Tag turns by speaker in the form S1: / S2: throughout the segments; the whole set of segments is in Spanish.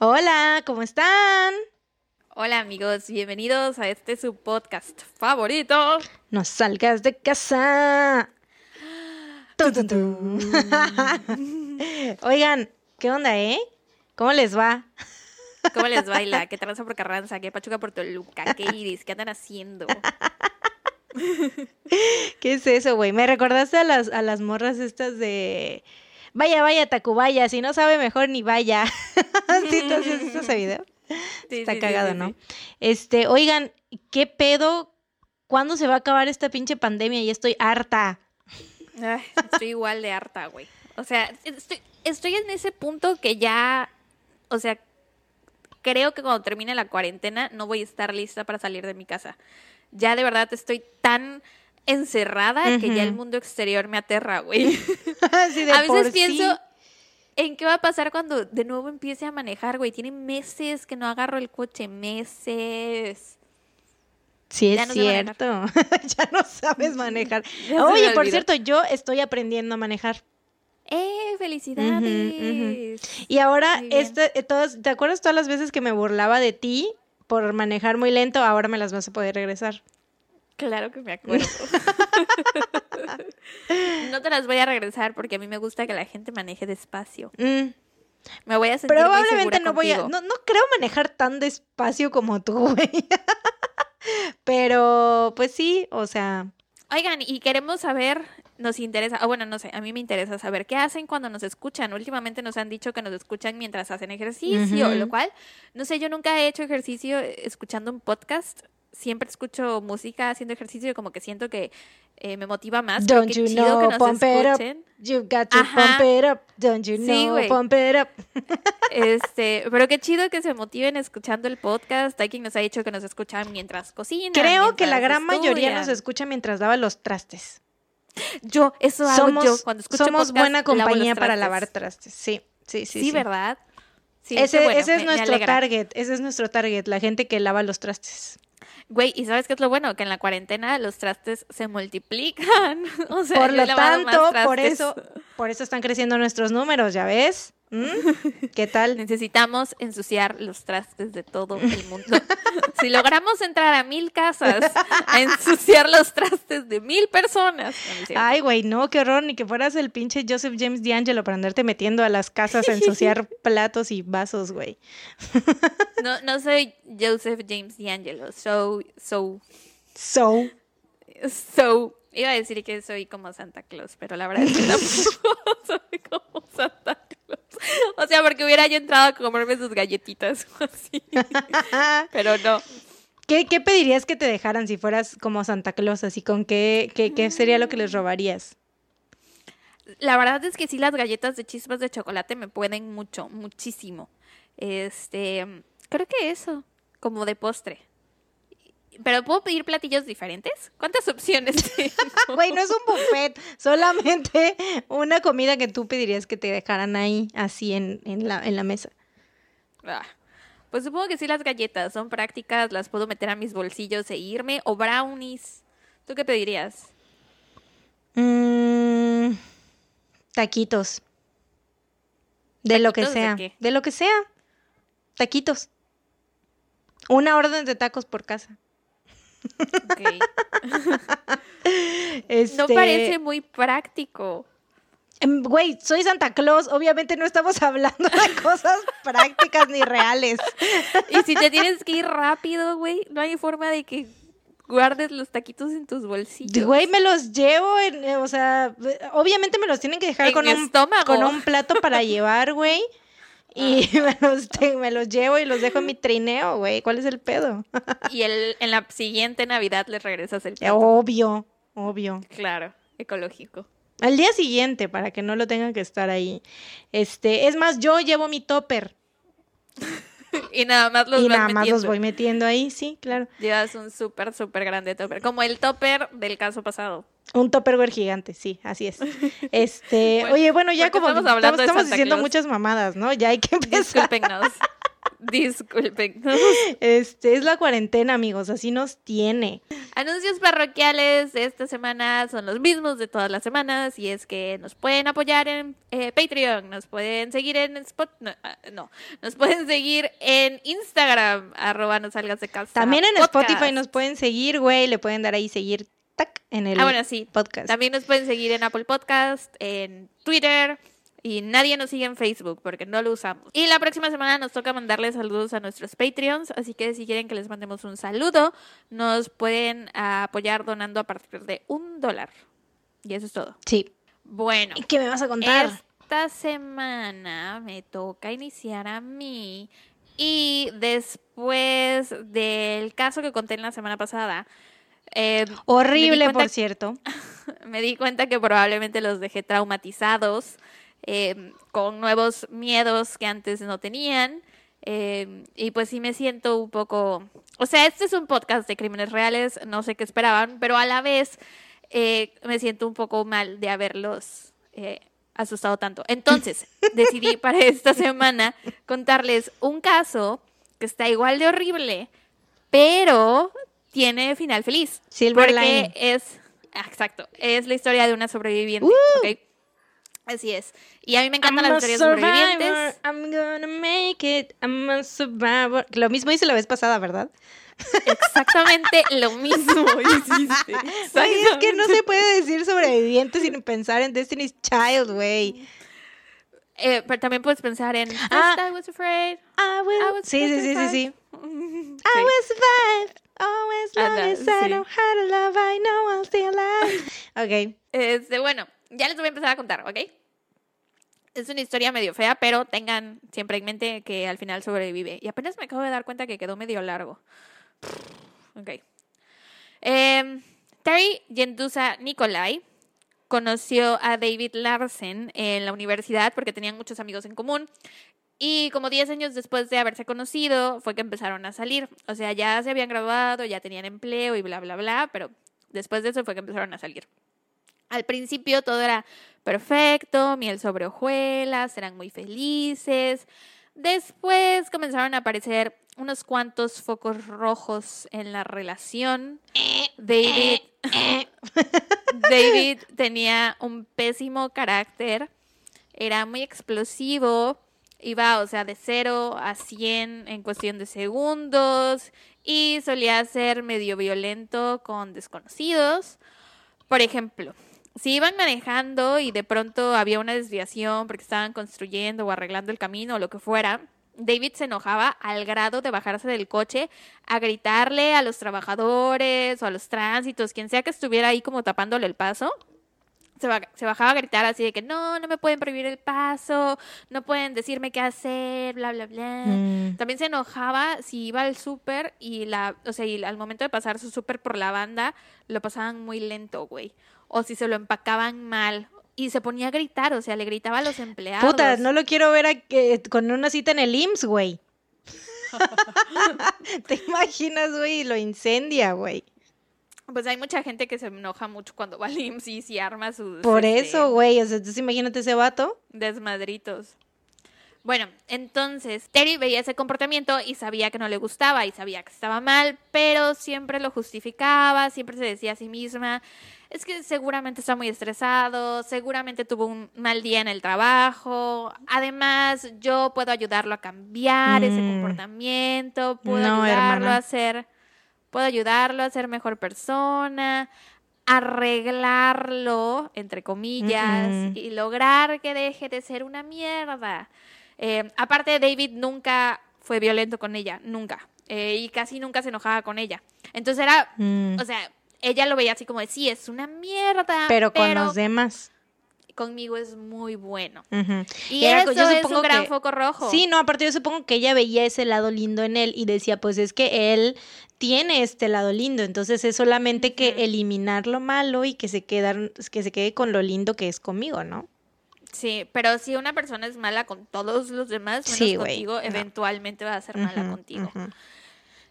S1: Hola, ¿cómo están?
S2: Hola amigos, bienvenidos a este su podcast favorito.
S1: No salgas de casa. Tun, tun, tun. Oigan, ¿qué onda, eh? ¿Cómo les va?
S2: ¿Cómo les baila? ¿Qué tranza por Carranza? ¿Qué pachuca por Toluca? ¿Qué iris? ¿Qué andan haciendo?
S1: ¿Qué es eso, güey? Me recordaste a las, a las morras estas de... Vaya, vaya, Tacubaya, si no sabe mejor ni vaya. ¿Sí tú has visto ese video?
S2: Sí,
S1: Está
S2: sí, sí,
S1: cagado,
S2: sí,
S1: ¿no?
S2: sí.
S1: Este, oigan, ¿qué pedo? ¿Cuándo se va a acabar esta pinche pandemia? Ya estoy harta.
S2: Ay, estoy igual de harta, güey. O sea, estoy, estoy en ese punto que ya, o sea, creo que cuando termine la cuarentena no voy a estar lista para salir de mi casa. Ya de verdad estoy tan encerrada que ya el mundo exterior me aterra, güey.
S1: De
S2: a veces
S1: sí.
S2: pienso en qué va a pasar cuando de nuevo empiece a manejar, güey. Tiene meses que no agarro el coche, meses.
S1: Sí,
S2: Ya
S1: es
S2: no
S1: cierto. ya no sabes manejar. Oye, por cierto, yo estoy aprendiendo a manejar.
S2: ¡Eh, felicidades!
S1: Y ahora, este, eh, todas, ¿te acuerdas todas las veces que me burlaba de ti por manejar muy lento? Ahora me las vas a poder regresar.
S2: Claro que me acuerdo. no te las voy a regresar porque a mí me gusta que la gente maneje despacio.
S1: Mm,
S2: Me voy a sentir muy
S1: Probablemente
S2: segura
S1: no voy a. No, no creo manejar tan despacio como tú, güey. Pero, pues sí, o sea.
S2: Oigan, y queremos saber, nos interesa, o bueno, no sé, a mí me interesa saber qué hacen cuando nos escuchan. Últimamente nos han dicho que nos escuchan mientras hacen ejercicio, lo cual, no sé, yo nunca he hecho ejercicio escuchando un podcast. Siempre escucho música haciendo ejercicio y como que siento que eh, me motiva más.
S1: Don't you know,
S2: que nos
S1: pump it up. You've got to
S2: Ajá.
S1: pump it up. Don't you know, pump it up.
S2: Este, pero qué chido que se motiven escuchando el podcast. Hay quien nos ha dicho que nos escuchan mientras cocinan.
S1: Creo que la gran mayoría nos escucha mientras lava los trastes.
S2: Yo, eso hago
S1: Somos,
S2: yo cuando escucho
S1: somos
S2: podcast,
S1: buena compañía para lavar trastes. Sí, sí, sí.
S2: Sí,
S1: sí.
S2: ¿verdad? Sí,
S1: ese
S2: bueno,
S1: ese es
S2: me-
S1: nuestro target. Ese es nuestro target. La gente que lava los trastes.
S2: Güey, ¿y sabes qué es lo bueno? Que en la cuarentena los trastes se multiplican. O sea,
S1: por lo tanto, por eso, por eso están creciendo nuestros números, ¿ya ves? ¿Mm? ¿Qué tal?
S2: Necesitamos ensuciar los trastes de todo el mundo. si logramos entrar a mil casas a ensuciar los trastes de mil personas. No.
S1: Ay, güey, no, qué horror, ni que fueras el pinche Joseph James D'Angelo para andarte metiendo a las casas a ensuciar platos y vasos, güey.
S2: No, no soy Joseph James D'Angelo. So, so,
S1: So,
S2: so. Iba a decir que soy como Santa Claus, pero la verdad es que tampoco soy como Santa. O sea, porque hubiera yo entrado a comerme sus galletitas o así. Pero no.
S1: ¿qué, qué pedirías que te dejaran si fueras como Santa Claus? Así con qué, qué, qué sería lo que les robarías?
S2: La verdad es que sí, las galletas de chispas de chocolate me pueden mucho, muchísimo. Este, creo que eso, como de postre. Pero ¿puedo pedir platillos diferentes? ¿Cuántas opciones tengo?
S1: Güey, no es un buffet, solamente una comida que tú pedirías que te dejaran ahí, así en, en, la, en la mesa.
S2: Ah, Pues supongo que sí las galletas son prácticas, las puedo meter a mis bolsillos e irme. O brownies. ¿Tú qué pedirías?
S1: Mm, taquitos. De lo que
S2: ¿Taquitos de
S1: sea.
S2: qué?
S1: De lo que sea. Taquitos. Una orden de tacos por casa.
S2: No
S1: Este,
S2: parece muy práctico.
S1: em, Güey, soy Santa Claus. Obviamente no estamos hablando de cosas prácticas ni reales.
S2: Y si te tienes que ir rápido, güey, no hay forma de que guardes los taquitos en tus bolsillos.
S1: Güey, me los llevo, en, eh, o sea, obviamente me los tienen que dejar
S2: En
S1: con
S2: mi
S1: un,
S2: estómago.
S1: con un plato para llevar, güey. Y me los, me los llevo y los dejo en mi trineo, güey. ¿Cuál es el pedo?
S2: Y el, en la siguiente Navidad les regresas el plato.
S1: Obvio, obvio.
S2: Claro, ecológico.
S1: Al día siguiente, para que no lo tengan que estar ahí. Este, es más, yo llevo mi topper
S2: Y nada más los
S1: y nada más los voy metiendo ahí, sí, claro.
S2: Llevas un súper, súper grande topper. Como el topper del caso pasado.
S1: Un topperware gigante, sí, así es. Este,
S2: Bueno,
S1: oye, bueno, ya
S2: ¿por qué
S1: como
S2: estamos hablando
S1: estamos diciendo
S2: Claus?
S1: muchas mamadas, ¿no? Ya hay que empezar.
S2: Discúlpenos. Disculpen.
S1: Este, es la cuarentena, amigos, así nos tiene.
S2: Anuncios parroquiales de esta semana son los mismos de todas las semanas y es que nos pueden apoyar en eh, Patreon, nos pueden seguir en Spot, no, ah, no, nos pueden seguir en Instagram, arroba no salgas de casa.
S1: También en
S2: podcast.
S1: Spotify nos pueden seguir, güey, le pueden dar ahí seguir tac en el
S2: Ah, bueno, sí.
S1: podcast.
S2: También nos pueden seguir en Apple Podcast, en Twitter. Y nadie nos sigue en Facebook porque no lo usamos. Y la próxima semana nos toca mandarles saludos a nuestros Patreons. Así que si quieren que les mandemos un saludo, nos pueden apoyar donando a partir de un dólar. Y eso es todo.
S1: Sí.
S2: Bueno,
S1: ¿Y ¿Qué me vas a contar?
S2: esta semana me toca iniciar a mí. Y después del caso que conté en la semana pasada, eh,
S1: Horrible,
S2: cuenta
S1: por cierto.
S2: me di cuenta que probablemente los dejé traumatizados, eh, con nuevos miedos que antes no tenían. eh, y pues sí me siento un poco... O sea, este es un podcast de crímenes reales, no sé qué esperaban, pero a la vez me siento un poco mal de haberlos asustado tanto. Entonces, decidí para esta semana contarles un caso que está igual de horrible, pero tiene final feliz.
S1: Silver
S2: porque
S1: lining.
S2: es, ah, exacto, es la historia de una sobreviviente.
S1: ¡Uh!
S2: ¿ok? Así es. Y a mí me encantan
S1: I'm
S2: las historias
S1: survivor,
S2: sobrevivientes.
S1: I'm gonna make it. I'm a survivor. Lo mismo hice la vez pasada, ¿verdad?
S2: Exactamente lo mismo hiciste.
S1: Güey, es que no se puede decir sobreviviente sin pensar en Destiny's Child, güey.
S2: Eh, pero también puedes pensar en
S1: Ah.
S2: I was afraid.
S1: I will.
S2: I was
S1: sí, sí, sí, sí, sí.
S2: Sí.
S1: I will survive. Always long as I
S2: sí.
S1: know how to love, I know I'll stay alive. Ok.
S2: Este, bueno, ya les voy a empezar a contar, ¿ok? Es una historia medio fea, pero tengan siempre en mente que al final sobrevive. Y apenas me acabo de dar cuenta que quedó medio largo. Ok. Em, Terry Yendusa Nikolai conoció a David Larsen en la universidad porque tenían muchos amigos en común. Y como 10 años después de haberse conocido, fue que empezaron a salir. O sea, ya se habían graduado, ya tenían empleo y bla, bla, bla, pero después de eso fue que empezaron a salir. Al principio todo era perfecto, miel sobre hojuelas, eran muy felices. Después comenzaron a aparecer unos cuantos focos rojos en la relación. David, David tenía un pésimo carácter, era muy explosivo, iba, o sea, de 0 a 100 en cuestión de segundos y solía ser medio violento con desconocidos. Por ejemplo, si iban manejando y de pronto había una desviación porque estaban construyendo o arreglando el camino o lo que fuera, David se enojaba al grado de bajarse del coche a gritarle a los trabajadores o a los tránsitos, quien sea que estuviera ahí como tapándole el paso. Se, ba- se bajaba a gritar así de que no, no me pueden prohibir el paso, no pueden decirme qué hacer, bla, bla, bla.
S1: Mm.
S2: También se enojaba si iba al súper y la, o sea, y al momento de pasar su súper por la banda, lo pasaban muy lento, güey. O si se lo empacaban mal. Y se ponía a gritar, o sea, le gritaba a los empleados.
S1: Puta, no lo quiero ver a que- con una cita en el IMSS, güey. ¿Te imaginas, güey? Y Lo incendia, güey.
S2: Pues hay mucha gente que se enoja mucho cuando va al IMSS y si arma sus
S1: Por
S2: este,
S1: eso, güey. O sea, entonces imagínate ese vato.
S2: desmadritos. Bueno, entonces Terry veía ese comportamiento y sabía que no le gustaba y sabía que estaba mal, pero siempre lo justificaba, siempre se decía a sí misma, es que seguramente está muy estresado, seguramente tuvo un mal día en el trabajo, además yo puedo ayudarlo a cambiar ese
S1: Mm.
S2: comportamiento, puedo
S1: No,
S2: ayudarlo
S1: hermana.
S2: a ser, puedo ayudarlo a ser mejor persona, arreglarlo, entre comillas, y lograr que deje de ser una mierda. Eh, aparte, David nunca fue violento con ella, nunca. Eh, y casi nunca se enojaba con ella. Entonces era,
S1: Mm.
S2: o sea, ella lo veía así como de, sí, es una mierda,
S1: Pero con los demás.
S2: Conmigo es muy bueno. Y,
S1: era-
S2: eso
S1: yo
S2: es
S1: supongo
S2: un gran
S1: que-
S2: foco rojo.
S1: Sí, no, aparte yo supongo que ella veía ese lado lindo en él y decía, pues es que él tiene este lado lindo, entonces es solamente que eliminar lo malo y que se quedar, que se quede con lo lindo que es conmigo, ¿no?
S2: Sí, pero si una persona es mala con todos los demás, menos
S1: Sí,
S2: contigo,
S1: no.
S2: eventualmente va a ser mala contigo.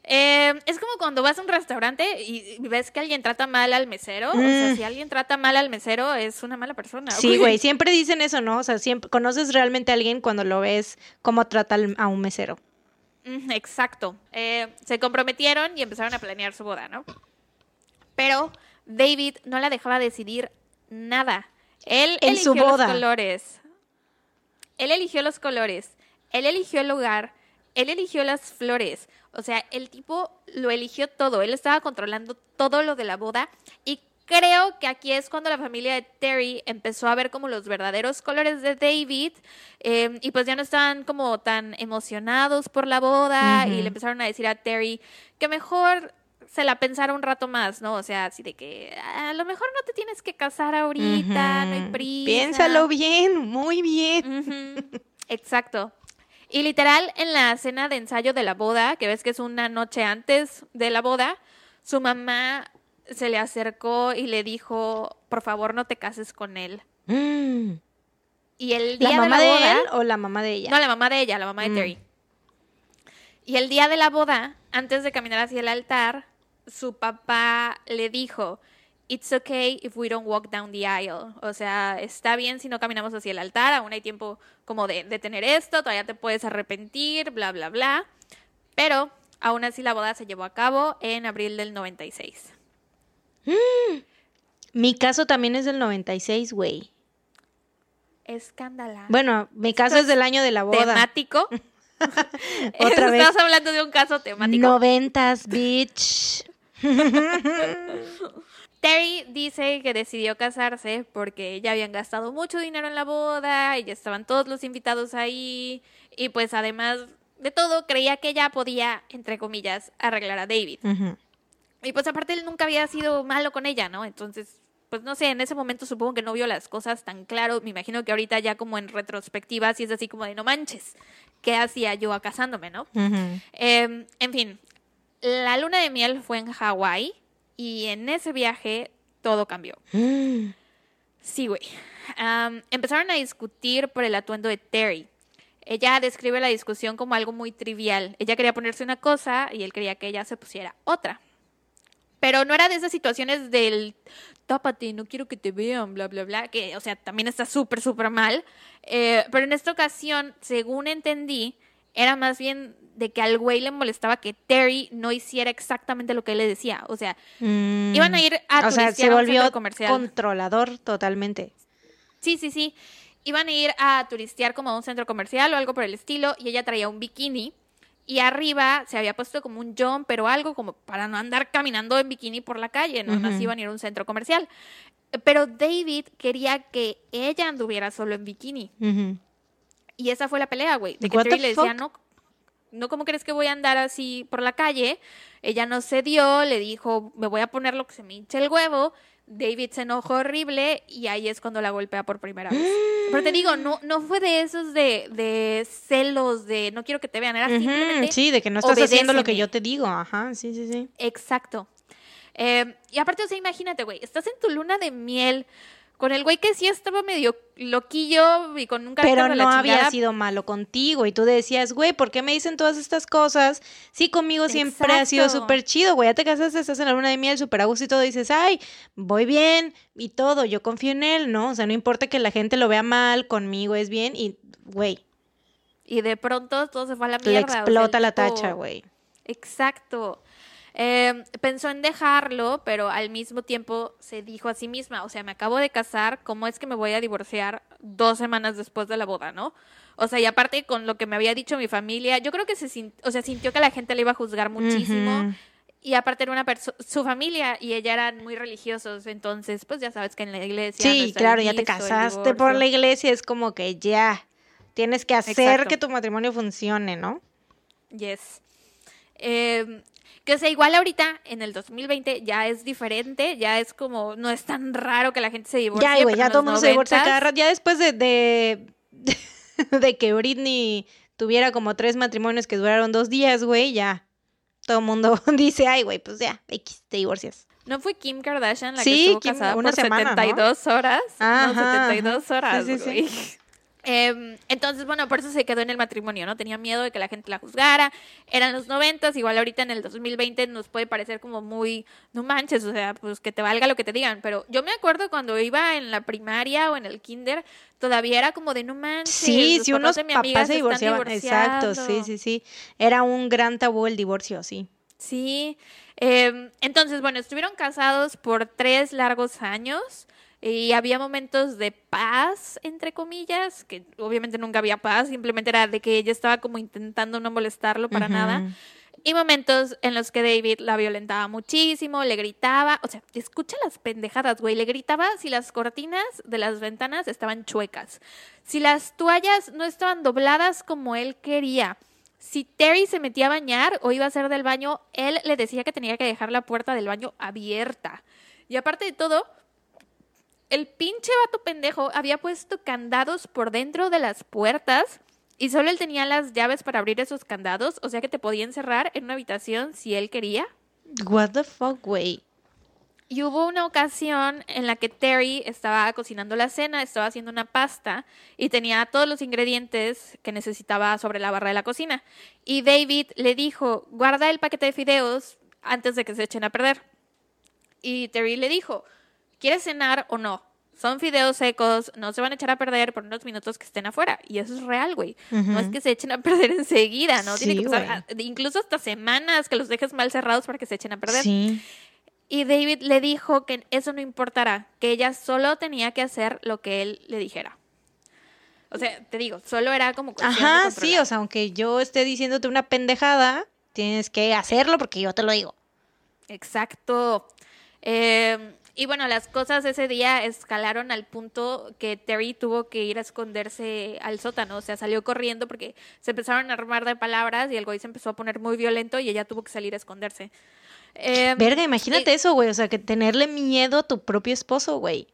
S2: Eh, es como cuando vas a un restaurante y ves que alguien trata mal al mesero. O sea,
S1: Mm.
S2: si alguien trata mal al mesero, es una mala persona.
S1: Sí, güey, siempre dicen eso, ¿no? O sea, siempre conoces realmente a alguien cuando lo ves cómo trata a un mesero.
S2: Mm, Exacto. Eh, se comprometieron y empezaron a planear su boda, ¿no? Pero David no la dejaba decidir nada. Él
S1: En su
S2: eligió
S1: boda.
S2: los colores. Él eligió los colores. Él eligió el lugar. Él eligió las flores. O sea, el tipo lo eligió todo. Él estaba controlando todo lo de la boda. Y creo que aquí es cuando la familia de Terry empezó a ver como los verdaderos colores de David. eh, y pues ya no estaban como tan emocionados por la boda. Y le empezaron a decir a Terry que mejor se la pensara un rato más, ¿no? O sea, así de que a lo mejor no te tienes que casar ahorita, no hay prisa.
S1: Piénsalo bien, muy bien.
S2: Exacto. Y literal, en la cena de ensayo de la boda, que ves que es una noche antes de la boda, su mamá se le acercó y le dijo, por favor, no te cases con él.
S1: Mm.
S2: Y el día
S1: ¿La mamá
S2: de
S1: de,
S2: la boda,
S1: él o la mamá de ella?
S2: no, la mamá de ella, la mamá de
S1: Mm.
S2: Terry. Y el día de la boda, antes de caminar hacia el altar, su papá le dijo, It's okay if we don't walk down the aisle. O sea, está bien si no caminamos hacia el altar, aún hay tiempo como de, de tener esto, todavía te puedes arrepentir, bla, bla, bla. Pero aún así la boda se llevó a cabo en abril del 96.
S1: Mi caso también es del 96, güey.
S2: Escándala.
S1: Bueno, mi caso es del año de la boda.
S2: temático.
S1: Otra vez.
S2: Estás hablando de un caso temático.
S1: Noventas, bitch.
S2: Terry dice que decidió casarse porque ya habían gastado mucho dinero en la boda y ya estaban todos los invitados ahí y pues además de todo creía que ella podía, entre comillas, arreglar a David.
S1: Ujú.
S2: Y pues aparte él nunca había sido malo con ella, ¿no? Entonces, pues no sé, en ese momento supongo que no vio las cosas tan claro. Me imagino que ahorita ya como en retrospectiva sí es así como de no manches, ¿qué hacía yo a casándome, no? Eh, en fin, la luna de miel fue en Hawái y en ese viaje todo cambió.
S1: Mm.
S2: Sí, güey. Empezaron a discutir por el atuendo de Terry. Ella describe la discusión como algo muy trivial. Ella quería ponerse una cosa y él quería que ella se pusiera otra. Pero no era de esas situaciones del tápate, no quiero que te vean, bla, bla, bla, que, o sea, también está súper, súper mal. Eh, pero en esta ocasión, según entendí, era más bien de que al güey le molestaba que Terry no hiciera exactamente lo que él le decía. O sea,
S1: Mm.
S2: iban a ir a
S1: O sea,
S2: turistear
S1: se volvió
S2: comercial.
S1: controlador totalmente.
S2: Sí, sí, sí. Iban a ir a turistear como a un centro comercial o algo por el estilo y ella traía un bikini y arriba se había puesto como un jump, pero algo como para no andar caminando en bikini por la calle, no más iban a ir a un centro comercial. Pero David quería que ella anduviera solo en bikini. Y esa fue la pelea, güey. De que Terry le decía, no, no, ¿cómo crees que voy a andar así por la calle? Ella no cedió, le dijo, me voy a poner lo que se me hinche el huevo. David se enojó horrible y ahí es cuando la golpea por primera vez. Pero te digo, no, no fue de esos de, de celos, de no quiero que te vean, era simplemente
S1: Sí, de que no estás haciendo lo que yo te digo. Ajá, sí, sí, sí.
S2: Exacto. Eh, y aparte, o sea, imagínate, güey, estás en tu luna de miel con el güey que sí estaba medio loquillo y con un carácter
S1: Pero
S2: la
S1: no había sido malo contigo y tú decías, güey, ¿por qué me dicen todas estas cosas? Sí, conmigo siempre ha sido súper chido, güey, ya te casaste, estás en la luna de miel, súper a gusto y todo, dices, ay, voy bien y todo, yo confío en él, ¿no? O sea, no importa que la gente lo vea mal, conmigo es bien y, güey,
S2: Y de pronto todo se fue a la
S1: le
S2: mierda. o sea, el
S1: explota la tacha, güey.
S2: Exacto. Eh, pensó en dejarlo, pero al mismo tiempo se dijo a sí misma, o sea, me acabo de casar, ¿cómo es que me voy a divorciar dos semanas después de la boda, no? O sea, y aparte con lo que me había dicho mi familia, yo creo que se o sea, sintió que la gente le iba a juzgar muchísimo. Y aparte era una persona, su familia y ella eran muy religiosos, entonces pues ya sabes que en la iglesia...
S1: Sí, claro, ya te casaste por la iglesia, es como que ya tienes que hacer
S2: Exacto.
S1: que tu matrimonio funcione, ¿no?
S2: Yes. Eh, que o sea, igual ahorita en el 2020 ya es diferente, ya es como, no es tan raro que la gente se divorcie.
S1: Ya, güey, ya todo el mundo se divorcia
S2: 90s,
S1: cada rato. Ya después de, de, de que Britney tuviera como tres matrimonios que duraron dos días, güey, ya. Todo el mundo dice, ay, güey, pues ya, X, te divorcias.
S2: ¿No fue Kim Kardashian la
S1: Sí,
S2: que estuvo
S1: Kim,
S2: casada
S1: una
S2: por
S1: semana, ¿no?
S2: 72 horas?
S1: Ajá,
S2: no, 72
S1: ajá.
S2: horas,
S1: Sí, sí, sí.
S2: güey. Em, entonces, bueno, por eso se quedó en el matrimonio, ¿no? Tenía miedo de que la gente la juzgara. Eran los noventas, igual ahorita en el 2020 nos puede parecer como muy, no manches, o sea, pues que te valga lo que te digan. Pero yo me acuerdo cuando iba en la primaria o en el kinder, todavía era como de no manches.
S1: Sí, si unos papás se divorciaban. Exacto, sí, sí, sí. Era un gran tabú el divorcio, sí.
S2: Sí. Em, entonces, bueno, estuvieron casados por tres largos años. Y había momentos de paz, entre comillas, que obviamente nunca había paz, simplemente era de que ella estaba como intentando no molestarlo para nada. Y momentos en los que David la violentaba muchísimo, le gritaba, o sea, escucha las pendejadas, güey, le gritaba si las cortinas de las ventanas estaban chuecas, si las toallas no estaban dobladas como él quería. Si Terry se metía a bañar o iba a hacer del baño, él le decía que tenía que dejar la puerta del baño abierta. Y aparte de todo, el pinche vato pendejo había puesto candados por dentro de las puertas y solo él tenía las llaves para abrir esos candados, o sea que te podía encerrar en una habitación si él quería.
S1: What the fuck, güey.
S2: Y hubo una ocasión en la que Terry estaba cocinando la cena, estaba haciendo una pasta y tenía todos los ingredientes que necesitaba sobre la barra de la cocina. Y David le dijo, guarda el paquete de fideos antes de que se echen a perder. Y Terry le dijo, ¿quieres cenar o no? Son fideos secos, no se van a echar a perder por unos minutos que estén afuera. Y eso es real, güey. No es que se echen a perder enseguida, ¿no? Tiene que pasar incluso hasta semanas que los dejes mal cerrados para que se echen a perder. Sí. Y David le dijo que eso no importará, que ella solo tenía que hacer lo que él le dijera. O sea, te digo, solo era como
S1: Ajá, sí, o sea, aunque yo esté diciéndote una pendejada, tienes que hacerlo porque yo te lo digo.
S2: Exacto. Eh, y bueno, las cosas ese día escalaron al punto que Terry tuvo que ir a esconderse al sótano. O sea, salió corriendo porque se empezaron a armar de palabras y el güey se empezó a poner muy violento y ella tuvo que salir a esconderse.
S1: Em, Verga, imagínate eso, güey. O sea, que tenerle miedo a tu propio esposo, güey.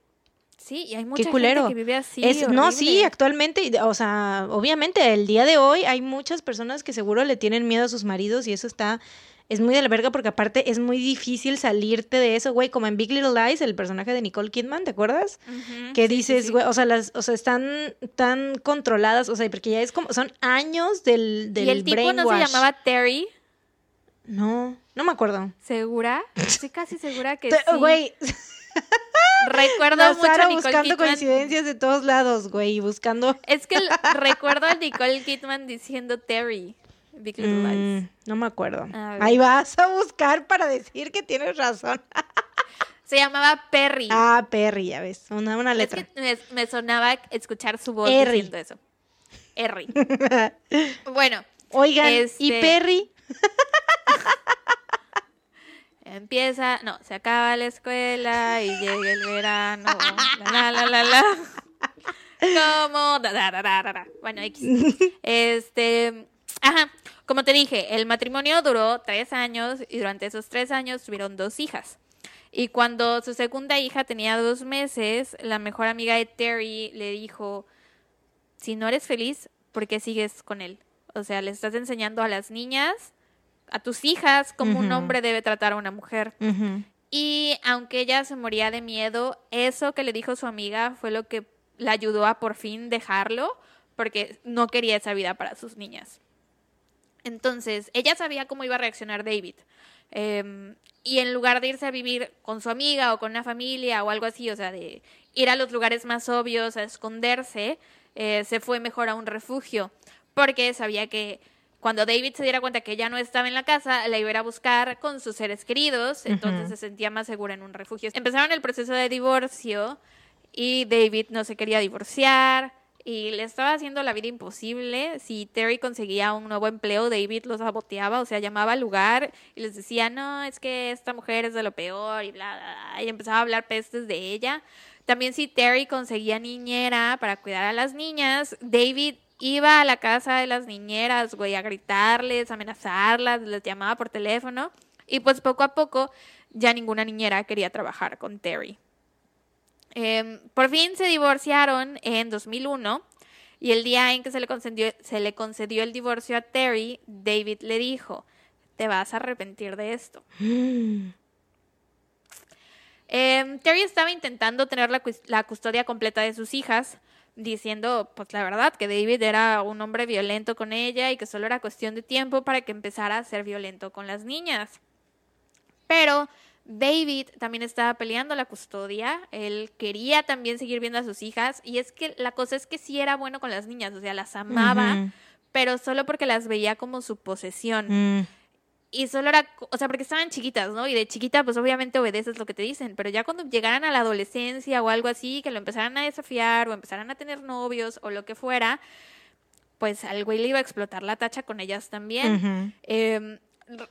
S2: Sí, y hay mucha gente que vive así.
S1: no, sí, actualmente, o sea, obviamente el día de hoy hay muchas personas que seguro le tienen miedo a sus maridos y eso está es muy de la verga porque aparte es muy difícil salirte de eso, güey, como en Big Little Lies, el personaje de Nicole Kidman, ¿te acuerdas? que dices, güey, o sea, las, o sea, están tan controladas, o sea, porque ya es como, son años del, del ¿Y el tipo no
S2: se llamaba Terry?
S1: No, no me acuerdo.
S2: ¿Segura? Estoy casi segura que sí.
S1: Güey...
S2: Recuerdo mucho a Nicole
S1: buscando coincidencias de todos lados, güey, buscando.
S2: Es que recuerdo a Nicole Kidman diciendo Terry.
S1: Mm, no me acuerdo. Ahí vas a buscar para decir que tienes razón.
S2: Se llamaba Perry.
S1: Ah, Perry, ya ves. Una, una letra.
S2: me, sonaba escuchar su voz diciendo eso. Perry. bueno.
S1: Oigan, ¿y este Perry?
S2: Empieza, no, se acaba la escuela y llega el verano. La la la la la. Como, bueno, X. Este, Ajá, como te dije, el matrimonio duró tres años y durante esos tres años tuvieron dos hijas. Y cuando su segunda hija tenía dos meses, la mejor amiga de Terry le dijo, si no eres feliz, ¿por qué sigues con él? O sea, le estás enseñando a las niñas, a tus hijas, cómo un hombre debe tratar a una mujer. Y aunque ella se moría de miedo, eso que le dijo su amiga fue lo que la ayudó a por fin dejarlo, porque no quería esa vida para sus niñas. Entonces, ella sabía cómo iba a reaccionar David. Em, y en lugar de irse a vivir con su amiga o con una familia o algo así, o sea, de ir a los lugares más obvios, a esconderse, eh, se fue mejor a un refugio, porque sabía que cuando David se diera cuenta que ella no estaba en la casa, la iba a ir a buscar con sus seres queridos, entonces se sentía más segura en un refugio. Empezaron el proceso de divorcio y David no se quería divorciar y le estaba haciendo la vida imposible. Si Terry conseguía un nuevo empleo, David los saboteaba, o sea, llamaba al lugar y les decía, no, es que esta mujer es de lo peor y bla, bla, y empezaba a hablar pestes de ella. También si Terry conseguía niñera para cuidar a las niñas, David iba a la casa de las niñeras, güey, a gritarles, amenazarlas, les llamaba por teléfono. Y pues poco a poco ya ninguna niñera quería trabajar con Terry. Em, por fin se divorciaron en 2001 y el día en que se le, concedió, se le concedió el divorcio a Terry, David le dijo, te vas a arrepentir de esto. Em, Terry estaba intentando tener la, la, custodia completa de sus hijas, diciendo, pues la verdad, que David era un hombre violento con ella y que solo era cuestión de tiempo para que empezara a ser violento con las niñas. Pero David también estaba peleando la custodia, él quería también seguir viendo a sus hijas y es que la cosa es que sí era bueno con las niñas, o sea, las amaba, pero solo porque las veía como su posesión.
S1: Mm.
S2: Y solo era, o sea, porque estaban chiquitas, ¿no? Y de chiquita, pues obviamente obedeces lo que te dicen, pero ya cuando llegaran a la adolescencia o algo así, que lo empezaran a desafiar o empezaran a tener novios o lo que fuera, pues al güey le iba a explotar la tacha con ellas también.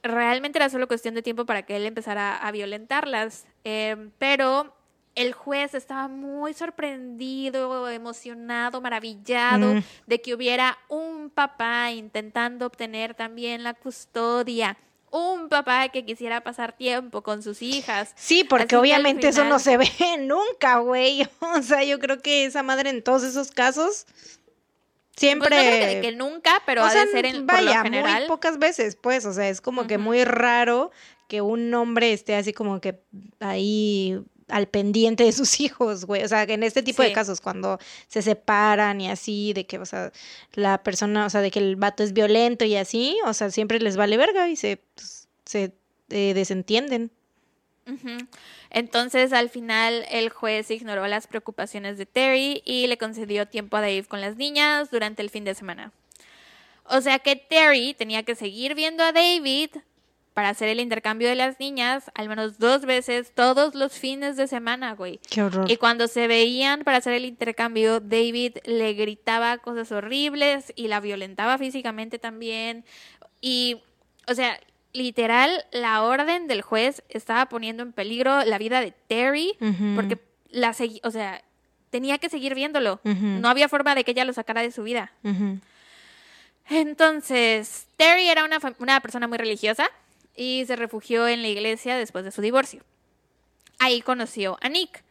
S2: Realmente era solo cuestión de tiempo para que él empezara a violentarlas, em, pero el juez estaba muy sorprendido, emocionado, maravillado
S1: Mm.
S2: de que hubiera un papá intentando obtener también la custodia. Un papá que quisiera pasar tiempo con sus hijas.
S1: Sí, porque obviamente eso no se ve nunca, güey. O sea, yo creo que esa madre en todos esos casos siempre...
S2: Pues no creo que, que nunca, pero
S1: o
S2: ha
S1: sea,
S2: de ser en, por lo
S1: vaya,
S2: general.
S1: muy pocas veces, pues, o sea, es como que muy raro que un hombre esté así como que ahí al pendiente de sus hijos, güey. O sea, que en este tipo de casos, cuando se separan y así, de que, o sea, la persona, o sea, de que el vato es violento y así, o sea, siempre les vale verga y se, pues, se eh, desentienden.
S2: Entonces, al final, el juez ignoró las preocupaciones de Terry y le concedió tiempo a Dave con las niñas durante el fin de semana. O sea que Terry tenía que seguir viendo a David para hacer el intercambio de las niñas al menos dos veces todos los fines de semana, güey.
S1: Qué horror.
S2: Y cuando se veían para hacer el intercambio, David le gritaba cosas horribles y la violentaba físicamente también. Y, o sea, literal, la orden del juez estaba poniendo en peligro la vida de Terry porque la o sea, tenía que seguir viéndolo. No había forma de que ella lo sacara de su vida. Entonces, Terry era una, una persona muy religiosa y se refugió en la iglesia después de su divorcio. Ahí conoció a Nick.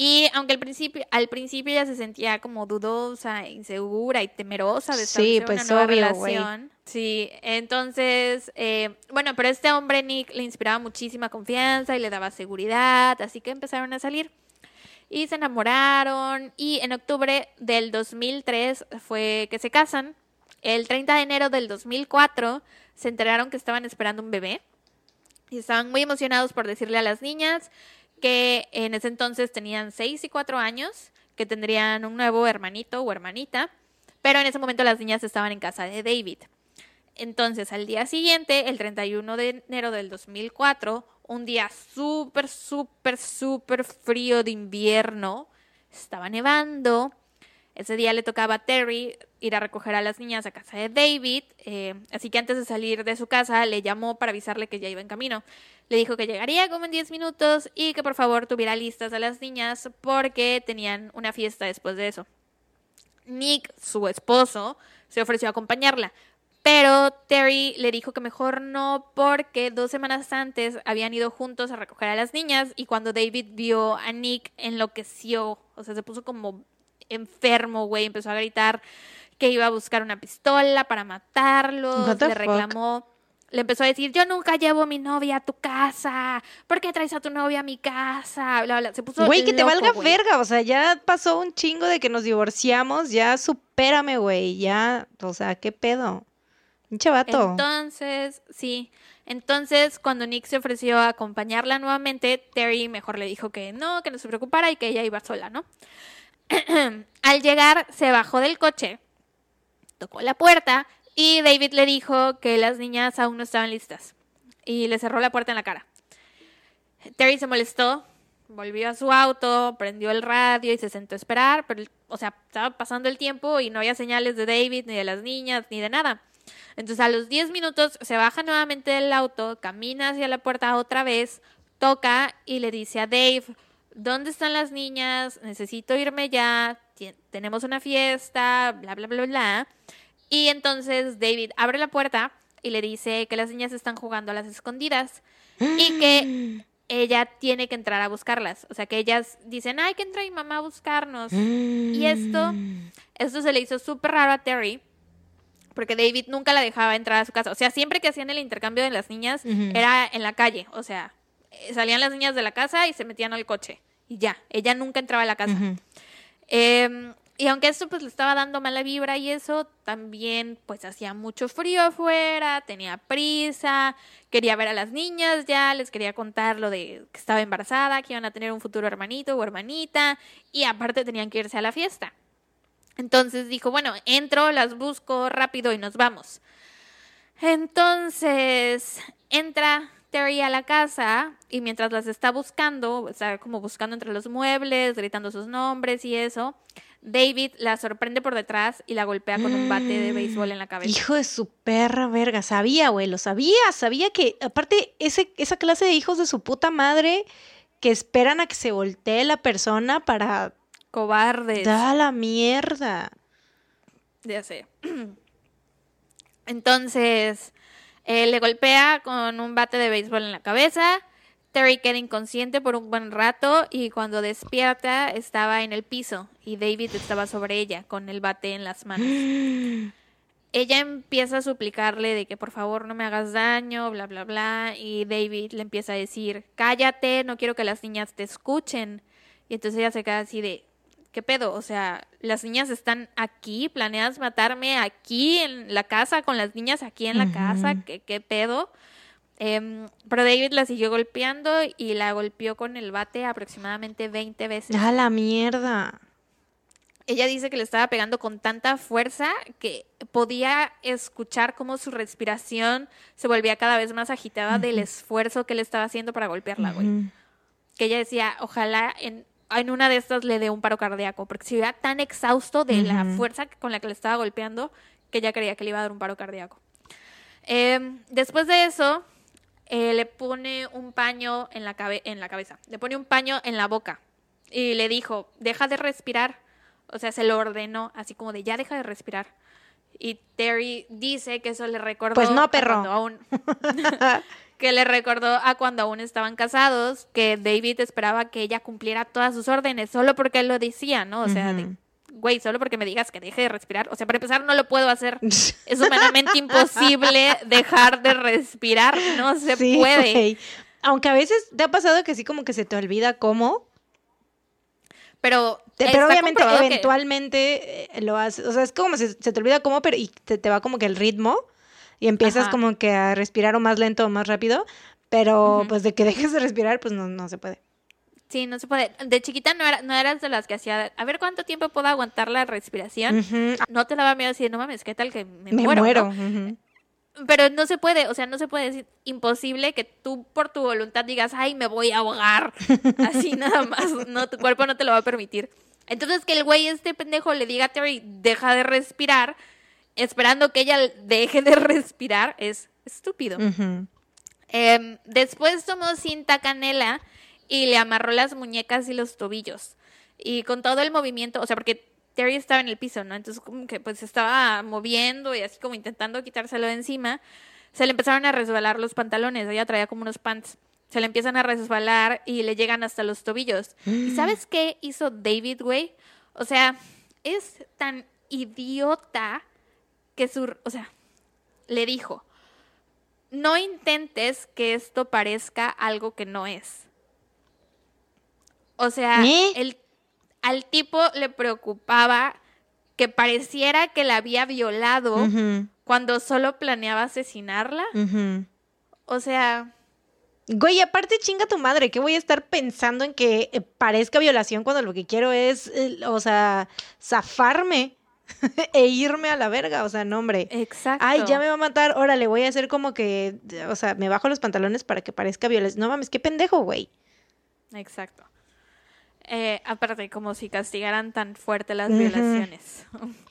S2: Y aunque al principio, al principio ella se sentía como dudosa, insegura y temerosa de
S1: Sí, pues,
S2: una nueva
S1: obvio,
S2: relación. Sí, entonces, eh, bueno, pero este hombre Nick le inspiraba muchísima confianza y le daba seguridad, así que empezaron a salir. Y se enamoraron y en octubre del 2003 fue que se casan. El 30 de enero del 2004 se enteraron que estaban esperando un bebé y estaban muy emocionados por decirle a las niñas que en ese entonces tenían 6 y 4 años, que tendrían un nuevo hermanito o hermanita, pero en ese momento las niñas estaban en casa de David. Entonces, al día siguiente, el 31 de enero del 2004, un día súper, súper, súper frío de invierno, estaba nevando. Ese día le tocaba a Terry ir a recoger a las niñas a casa de David, eh, así que antes de salir de su casa le llamó para avisarle que ya iba en camino. Le dijo que llegaría como en 10 minutos y que por favor tuviera listas a las niñas porque tenían una fiesta después de eso. Nick, su esposo, se ofreció a acompañarla, pero Terry le dijo que mejor no porque dos semanas antes habían ido juntos a recoger a las niñas y cuando David vio a Nick enloqueció, o sea, se puso como enfermo, güey, empezó a gritar que iba a buscar una pistola para matarlo,
S1: What the
S2: le
S1: fuck?
S2: Le empezó a decir, yo nunca llevo a mi novia a tu casa, ¿por qué traes a tu novia a mi casa? Bla, bla. Se puso
S1: Güey, que te
S2: loco,
S1: valga
S2: güey.
S1: verga, o sea, ya pasó un chingo de que nos divorciamos, ya supérame, güey, ya, o sea, qué pedo. Pinche vato.
S2: Entonces, sí. Entonces, cuando Nick se ofreció a acompañarla nuevamente, Terry mejor le dijo que no, que no se preocupara y que ella iba sola, ¿no? Al llegar, se bajó del coche, tocó la puerta y David le dijo que las niñas aún no estaban listas y le cerró la puerta en la cara. Terry se molestó, volvió a su auto, prendió el radio y se sentó a esperar, pero, o sea, estaba pasando el tiempo y no había señales de David, ni de las niñas, ni de nada. Entonces, a los 10 minutos se baja nuevamente del auto, camina hacia la puerta otra vez, toca y le dice a Dave, ¿dónde están las niñas? Necesito irme ya, tenemos una fiesta, bla, bla, bla, bla. Y entonces David abre la puerta y le dice que las niñas están jugando a las escondidas y que ella tiene que entrar a buscarlas. O sea, que ellas dicen, ay, que entra mi mamá a buscarnos. Y esto, esto se le hizo súper raro a Terry, porque David nunca la dejaba entrar a su casa. O sea, siempre que hacían el intercambio de las niñas, era en la calle. O sea, eh, salían las niñas de la casa y se metían al coche. Y ya, ella nunca entraba a la casa. Eh, y aunque esto pues le estaba dando mala vibra y eso, también pues hacía mucho frío afuera, tenía prisa, quería ver a las niñas ya, les quería contar lo de que estaba embarazada, que iban a tener un futuro hermanito o hermanita y aparte tenían que irse a la fiesta. Entonces dijo, bueno, entro, las busco rápido y nos vamos. Entonces entra Terry a la casa y mientras las está buscando, está como buscando entre los muebles, gritando sus nombres y eso, David la sorprende por detrás y la golpea con un bate de béisbol en la cabeza.
S1: Hijo de su perra verga, sabía, güey, lo sabía, sabía que aparte ese, esa clase de hijos de su puta madre que esperan a que se voltee la persona para...
S2: Cobardes.
S1: Da la mierda.
S2: Ya sé. Entonces, eh, le golpea con un bate de béisbol en la cabeza. Terry queda inconsciente por un buen rato y cuando despierta estaba en el piso y David estaba sobre ella con el bate en las manos. ella empieza a suplicarle de que por favor no me hagas daño, bla, bla, bla, y David le empieza a decir, cállate, no quiero que las niñas te escuchen. Y entonces ella se queda así de, ¿qué pedo? O sea, las niñas están aquí, planeas matarme aquí en la casa, con las niñas aquí en la casa, ¿qué, qué pedo? Em, pero David la siguió golpeando y la golpeó con el bate aproximadamente 20 veces.
S1: ¡A la mierda!
S2: Ella dice que le estaba pegando con tanta fuerza que podía escuchar cómo su respiración se volvía cada vez más agitada del esfuerzo que le estaba haciendo para golpearla, güey. Que ella decía, ojalá en, en, una de estas le dé un paro cardíaco, porque se veía tan exhausto de la fuerza con la que le estaba golpeando que ella creía que le iba a dar un paro cardíaco. Em, después de eso, eh, le pone un paño en la, en la cabeza, le pone un paño en la boca y le dijo, deja de respirar. O sea, se lo ordenó, así como de, ya deja de respirar. Y Terry dice que eso le recordó...
S1: Pues no, perro.
S2: Aún, que le recordó a cuando aún estaban casados, que David esperaba que ella cumpliera todas sus órdenes, solo porque él lo decía, ¿no? O sea, güey, solo porque me digas que deje de respirar. O sea, para empezar, no lo puedo hacer. Es humanamente imposible dejar de respirar. No se puede.
S1: Aunque a veces te ha pasado que sí, como que se te olvida cómo.
S2: Pero,
S1: pero obviamente, eventualmente eh, lo haces. O sea, es como se, se te olvida cómo, pero y te, te, va como que el ritmo. Y empiezas como que a respirar o más lento o más rápido. Pero pues de que dejes de respirar, pues no, no se puede.
S2: Sí, no se puede. De chiquita no, era, no eras de las que hacía, a ver cuánto tiempo puedo aguantar la respiración. No te daba miedo decir, no mames, ¿qué tal que me, muero? Pero no se puede, o sea, no se puede decir imposible que tú por tu voluntad digas, ay, me voy a ahogar. Así nada más, no, tu cuerpo no te lo va a permitir. Entonces que el güey este pendejo le diga a Terry, deja de respirar, esperando que ella deje de respirar, es estúpido. Em, después tomó cinta canela y le amarró las muñecas y los tobillos. Y con todo el movimiento, o sea, porque Terry estaba en el piso, ¿no? Entonces como que pues estaba moviendo y así como intentando quitárselo de encima, se le empezaron a resbalar los pantalones, ella traía como unos pants. Se le empiezan a resbalar y le llegan hasta los tobillos. ¿Y sabes qué hizo David, güey? O sea, es tan idiota que su, o sea, le dijo, no intentes que esto parezca algo que no es. O sea, el, al tipo le preocupaba que pareciera que la había violado cuando solo planeaba asesinarla. O sea...
S1: Güey, aparte chinga tu madre, que voy a estar pensando en que eh, parezca violación cuando lo que quiero es, eh, o sea, zafarme e irme a la verga, o sea, no, hombre.
S2: Exacto.
S1: Ay, ya me va a matar, órale, voy a hacer como que, o sea, me bajo los pantalones para que parezca violación. No mames, qué pendejo, güey.
S2: Exacto. Eh, aparte, como si castigaran tan fuerte las violaciones.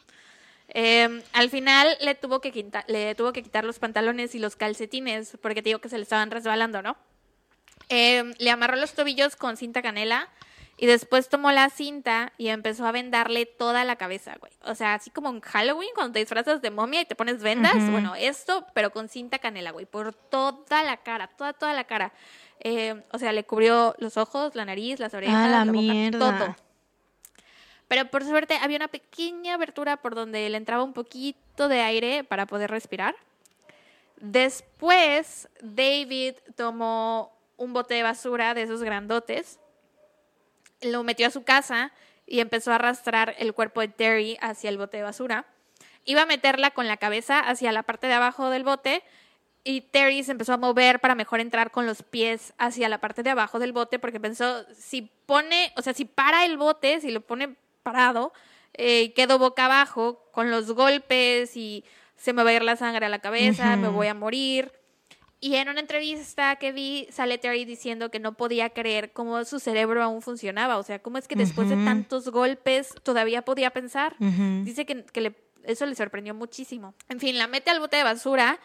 S2: Em, al final le tuvo, que quitar, le tuvo que quitar los pantalones y los calcetines porque te digo que se le estaban resbalando, ¿no? Em, le amarró los tobillos con cinta canela y después tomó la cinta y empezó a vendarle toda la cabeza, güey. O sea, así como en Halloween cuando te disfrazas de momia y te pones vendas. Bueno, esto, pero con cinta canela, güey. Por toda la cara, toda, toda la cara. Eh, o sea, le cubrió los ojos, la nariz, las orejas, la, boca, todo. Pero por suerte había una pequeña abertura por donde le entraba un poquito de aire para poder respirar. Después, David tomó un bote de basura de esos grandotes, lo metió a su casa y empezó a arrastrar el cuerpo de Terry hacia el bote de basura. Iba a meterla con la cabeza hacia la parte de abajo del bote y Terry se empezó a mover para mejor entrar con los pies hacia la parte de abajo del bote porque pensó, si pone, o sea, si para el bote, si lo pone parado, eh, quedo boca abajo con los golpes y se me va a ir la sangre a la cabeza, me voy a morir. Y en una entrevista que vi, sale Terry diciendo que no podía creer cómo su cerebro aún funcionaba. O sea, cómo es que después de tantos golpes todavía podía pensar. Dice que, eso le sorprendió muchísimo. En fin, la mete al bote de basura,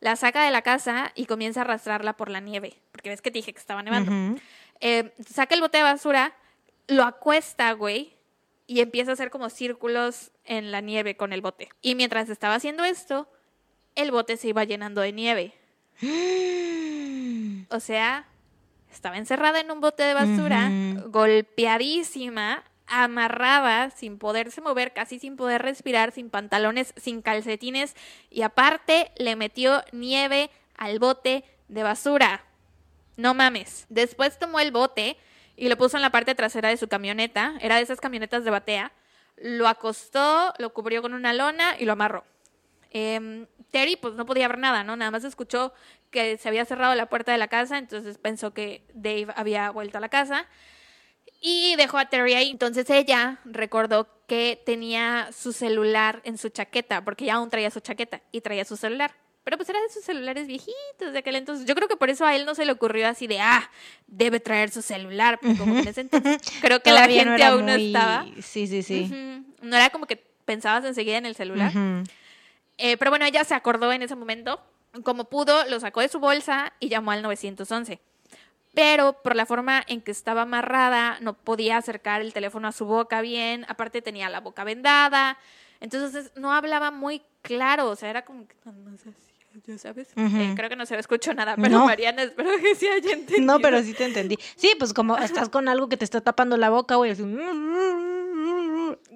S2: la saca de la casa y comienza a arrastrarla por la nieve. Porque ves que te dije que estaba nevando. Eh, saca el bote de basura, lo acuesta, güey, y empieza a hacer como círculos en la nieve con el bote. Y mientras estaba haciendo esto, el bote se iba llenando de nieve. O sea, estaba encerrada en un bote de basura, golpeadísima, amarrada, sin poderse mover, casi sin poder respirar, sin pantalones, sin calcetines y aparte le metió nieve al bote de basura. No mames. Después tomó el bote y lo puso en la parte trasera de su camioneta, era de esas camionetas de batea, lo acostó, lo cubrió con una lona y lo amarró. Em, Terry pues no podía ver nada, ¿no? Nada más escuchó que se había cerrado la puerta de la casa, entonces pensó que Dave había vuelto a la casa y dejó a Terry ahí. Entonces ella recordó que tenía su celular en su chaqueta, porque ya aún traía su chaqueta y traía su celular. Pero pues era de sus celulares viejitos de aquel entonces. Yo creo que por eso a él no se le ocurrió así de, ah, debe traer su celular. Porque como en ese entonces creo que la gente aún no estaba.
S1: Sí, sí, sí.
S2: No era como que pensabas enseguida en el celular. Eh, pero bueno, ella se acordó en ese momento. Como pudo, lo sacó de su bolsa y llamó al 911. Pero por la forma en que estaba amarrada, no podía acercar el teléfono a su boca bien. Aparte tenía la boca vendada. Entonces no hablaba muy claro. O sea, era como que ya sabes. Eh, creo que no se escuchó nada, pero Mariana, espero que sí haya entendido.
S1: No, pero sí te entendí. Sí, pues como estás con algo que te está tapando la boca, güey, así.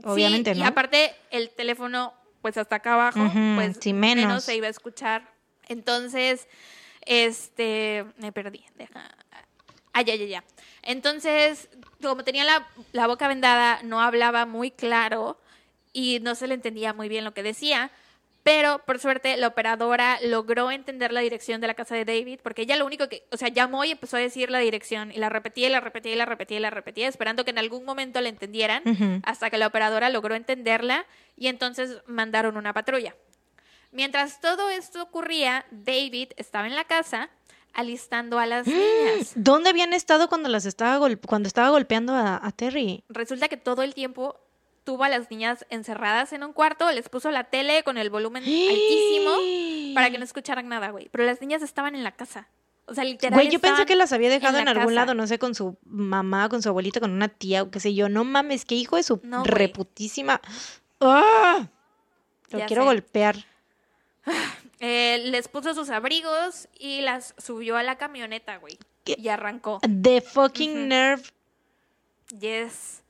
S1: Obviamente,
S2: sí,
S1: ¿no?
S2: Y aparte, el teléfono pues hasta acá abajo, pues menos. se iba a escuchar. Entonces, este, me perdí, deja. Ah, ya, ya, ya. Entonces, como tenía la, la boca vendada, no hablaba muy claro y no se le entendía muy bien lo que decía. Pero por suerte la operadora logró entender la dirección de la casa de David, porque ella lo único que, o sea, llamó y empezó a decir la dirección y la repetía y la repetía y la repetía y la repetía, esperando que en algún momento la entendieran, hasta que la operadora logró entenderla y entonces mandaron una patrulla. Mientras todo esto ocurría, David estaba en la casa alistando a las niñas.
S1: ¿Dónde habían estado cuando las estaba cuando estaba golpeando a Terry?
S2: Resulta que todo el tiempo tuvo a las niñas encerradas en un cuarto, les puso la tele con el volumen altísimo para que no escucharan nada, güey. Pero las niñas estaban en la casa. O sea, literalmente.
S1: Güey, yo pensé que las había dejado en, algún lado, no sé, con su mamá, con su abuelita, con una tía o qué sé yo. No mames, qué hijo de su reputísima. ¡Ah! Lo quiero golpear.
S2: Eh, les puso sus abrigos y las subió a la camioneta, güey. Y arrancó.
S1: The fucking nerve.
S2: Yes.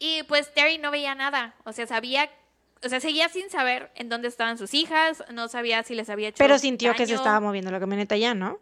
S2: Y pues Terry no veía nada, o sea, sabía, o sea, seguía sin saber en dónde estaban sus hijas, no sabía si les había hecho
S1: Pero sintió que se estaba moviendo la camioneta ya, ¿no?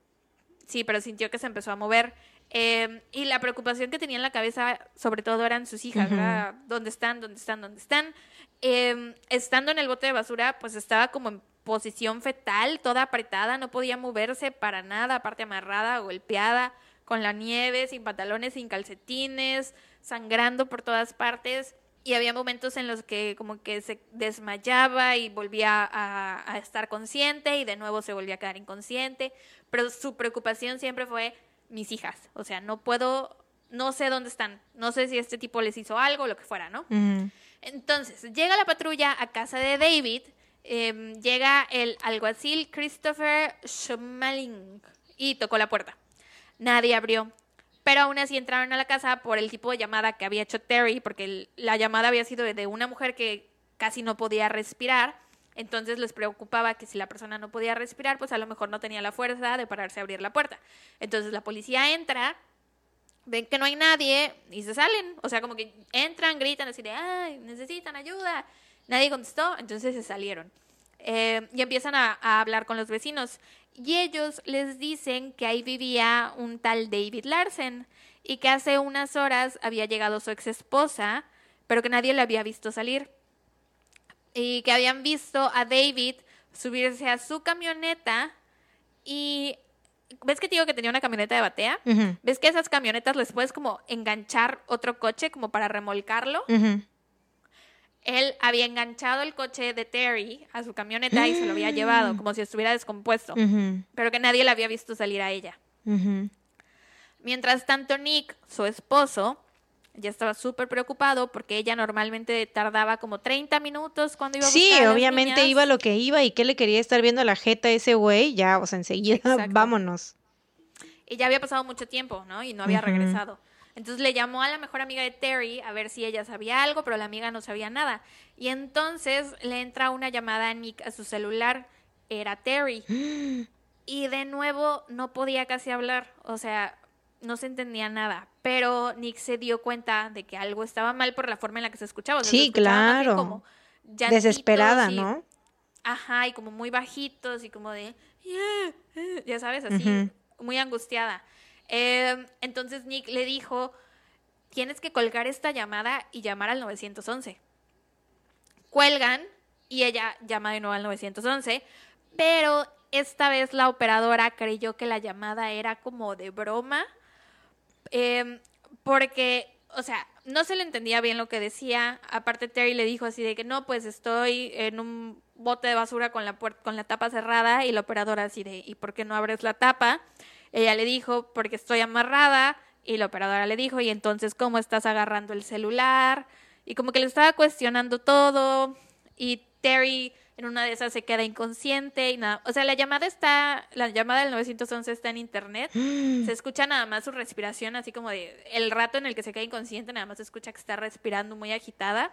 S2: Sí, pero sintió que se empezó a mover. Em, y la preocupación que tenía en la cabeza, sobre todo, eran sus hijas, ¿verdad? ¿Dónde están? ¿Dónde están? ¿Dónde están? Em, estando en el bote de basura, pues estaba como en posición fetal, toda apretada, no podía moverse para nada, aparte amarrada, golpeada, con la nieve, sin pantalones, sin calcetines, sangrando por todas partes. Y había momentos en los que como que se desmayaba y volvía a, estar consciente y de nuevo se volvía a quedar inconsciente, pero su preocupación siempre fue mis hijas, o sea, no puedo, no sé dónde están, no sé si este tipo les hizo algo o lo que fuera, ¿no? Entonces, llega la patrulla a casa de David, em, llega el alguacil Christopher Schmeling y tocó la puerta. Nadie abrió pero aún así entraron a la casa por el tipo de llamada que había hecho Terry, porque la llamada había sido de una mujer que casi no podía respirar. Entonces les preocupaba que si la persona no podía respirar, pues a lo mejor no tenía la fuerza de pararse a abrir la puerta. Entonces la policía entra, ven que no hay nadie y se salen. O sea, como que entran, gritan así de, ay, necesitan ayuda. Nadie contestó, entonces se salieron. Eh, y empiezan a, hablar con los vecinos. Y ellos les dicen que ahí vivía un tal David Larsen y que hace unas horas había llegado su ex esposa pero que nadie le había visto salir. Y que habían visto a David subirse a su camioneta y ¿Ves que te digo que tenía una camioneta de batea? ¿Ves que esas camionetas les puedes como enganchar otro coche como para remolcarlo? Él había enganchado el coche de Terry a su camioneta y se lo había llevado como si estuviera descompuesto, pero que nadie la había visto salir a ella. Mientras tanto, Nick, su esposo, ya estaba súper preocupado porque ella normalmente tardaba como 30 minutos cuando iba a
S1: Sí,
S2: buscar a
S1: obviamente
S2: niñas.
S1: iba lo que iba y que le quería estar viendo la jeta a ese güey, ya, o sea, enseguida,
S2: Exacto.
S1: vámonos.
S2: Y ya había pasado mucho tiempo, ¿no? Y no había regresado. Entonces le llamó a la mejor amiga de Terry a ver si ella sabía algo, pero la amiga no sabía nada. Y entonces le entra una llamada a Nick a su celular. Era Terry. Y de nuevo no podía casi hablar. O sea, no se entendía nada. Pero Nick se dio cuenta de que algo estaba mal por la forma en la que se escuchaba. O sea, se
S1: Sí,
S2: escuchaba
S1: claro.
S2: como
S1: Desesperada,
S2: y-
S1: ¿no?
S2: Ajá, y como muy bajitos y como de, "Yeah", eh, ya sabes, así, muy angustiada. Eh, entonces Nick le dijo, tienes que colgar esta llamada y llamar al 911. Cuelgan y ella llama de nuevo al 911, pero esta vez la operadora creyó que la llamada era como de broma, eh, porque, o sea, no se le entendía bien lo que decía. Aparte Terry le dijo así de que no, pues estoy en un bote de basura con la con la tapa cerrada y la operadora así de ¿y por qué no abres la tapa? Ella le dijo porque estoy amarrada y la operadora le dijo y entonces cómo estás agarrando el celular y como que le estaba cuestionando todo y Terry en una de esas se queda inconsciente y nada, o sea, la llamada está la llamada del 911 está en internet se escucha nada más su respiración, así como de el rato en el que se queda inconsciente, nada más se escucha que está respirando muy agitada.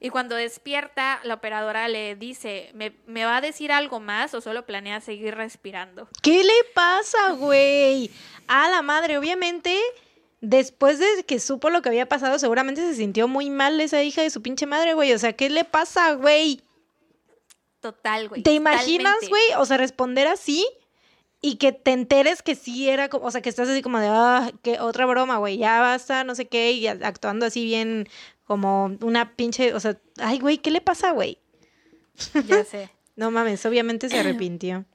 S2: Y cuando despierta, la operadora le dice, ¿me, me va a decir algo más o solo planea seguir respirando?
S1: ¿Qué le pasa, güey? A la madre, obviamente, después de que supo lo que había pasado, seguramente se sintió muy mal esa hija de su pinche madre, güey. O sea, ¿qué le pasa, güey?
S2: Total, güey.
S1: ¿Te imaginas, güey? O sea, responder así y que te enteres que sí era como, o sea, que estás así como de, ah, que otra broma, güey, ya basta, no sé qué, y actuando así bien como una pinche, o sea, ay, güey, ¿qué le pasa, güey?
S2: Ya sé.
S1: No mames, obviamente se arrepintió.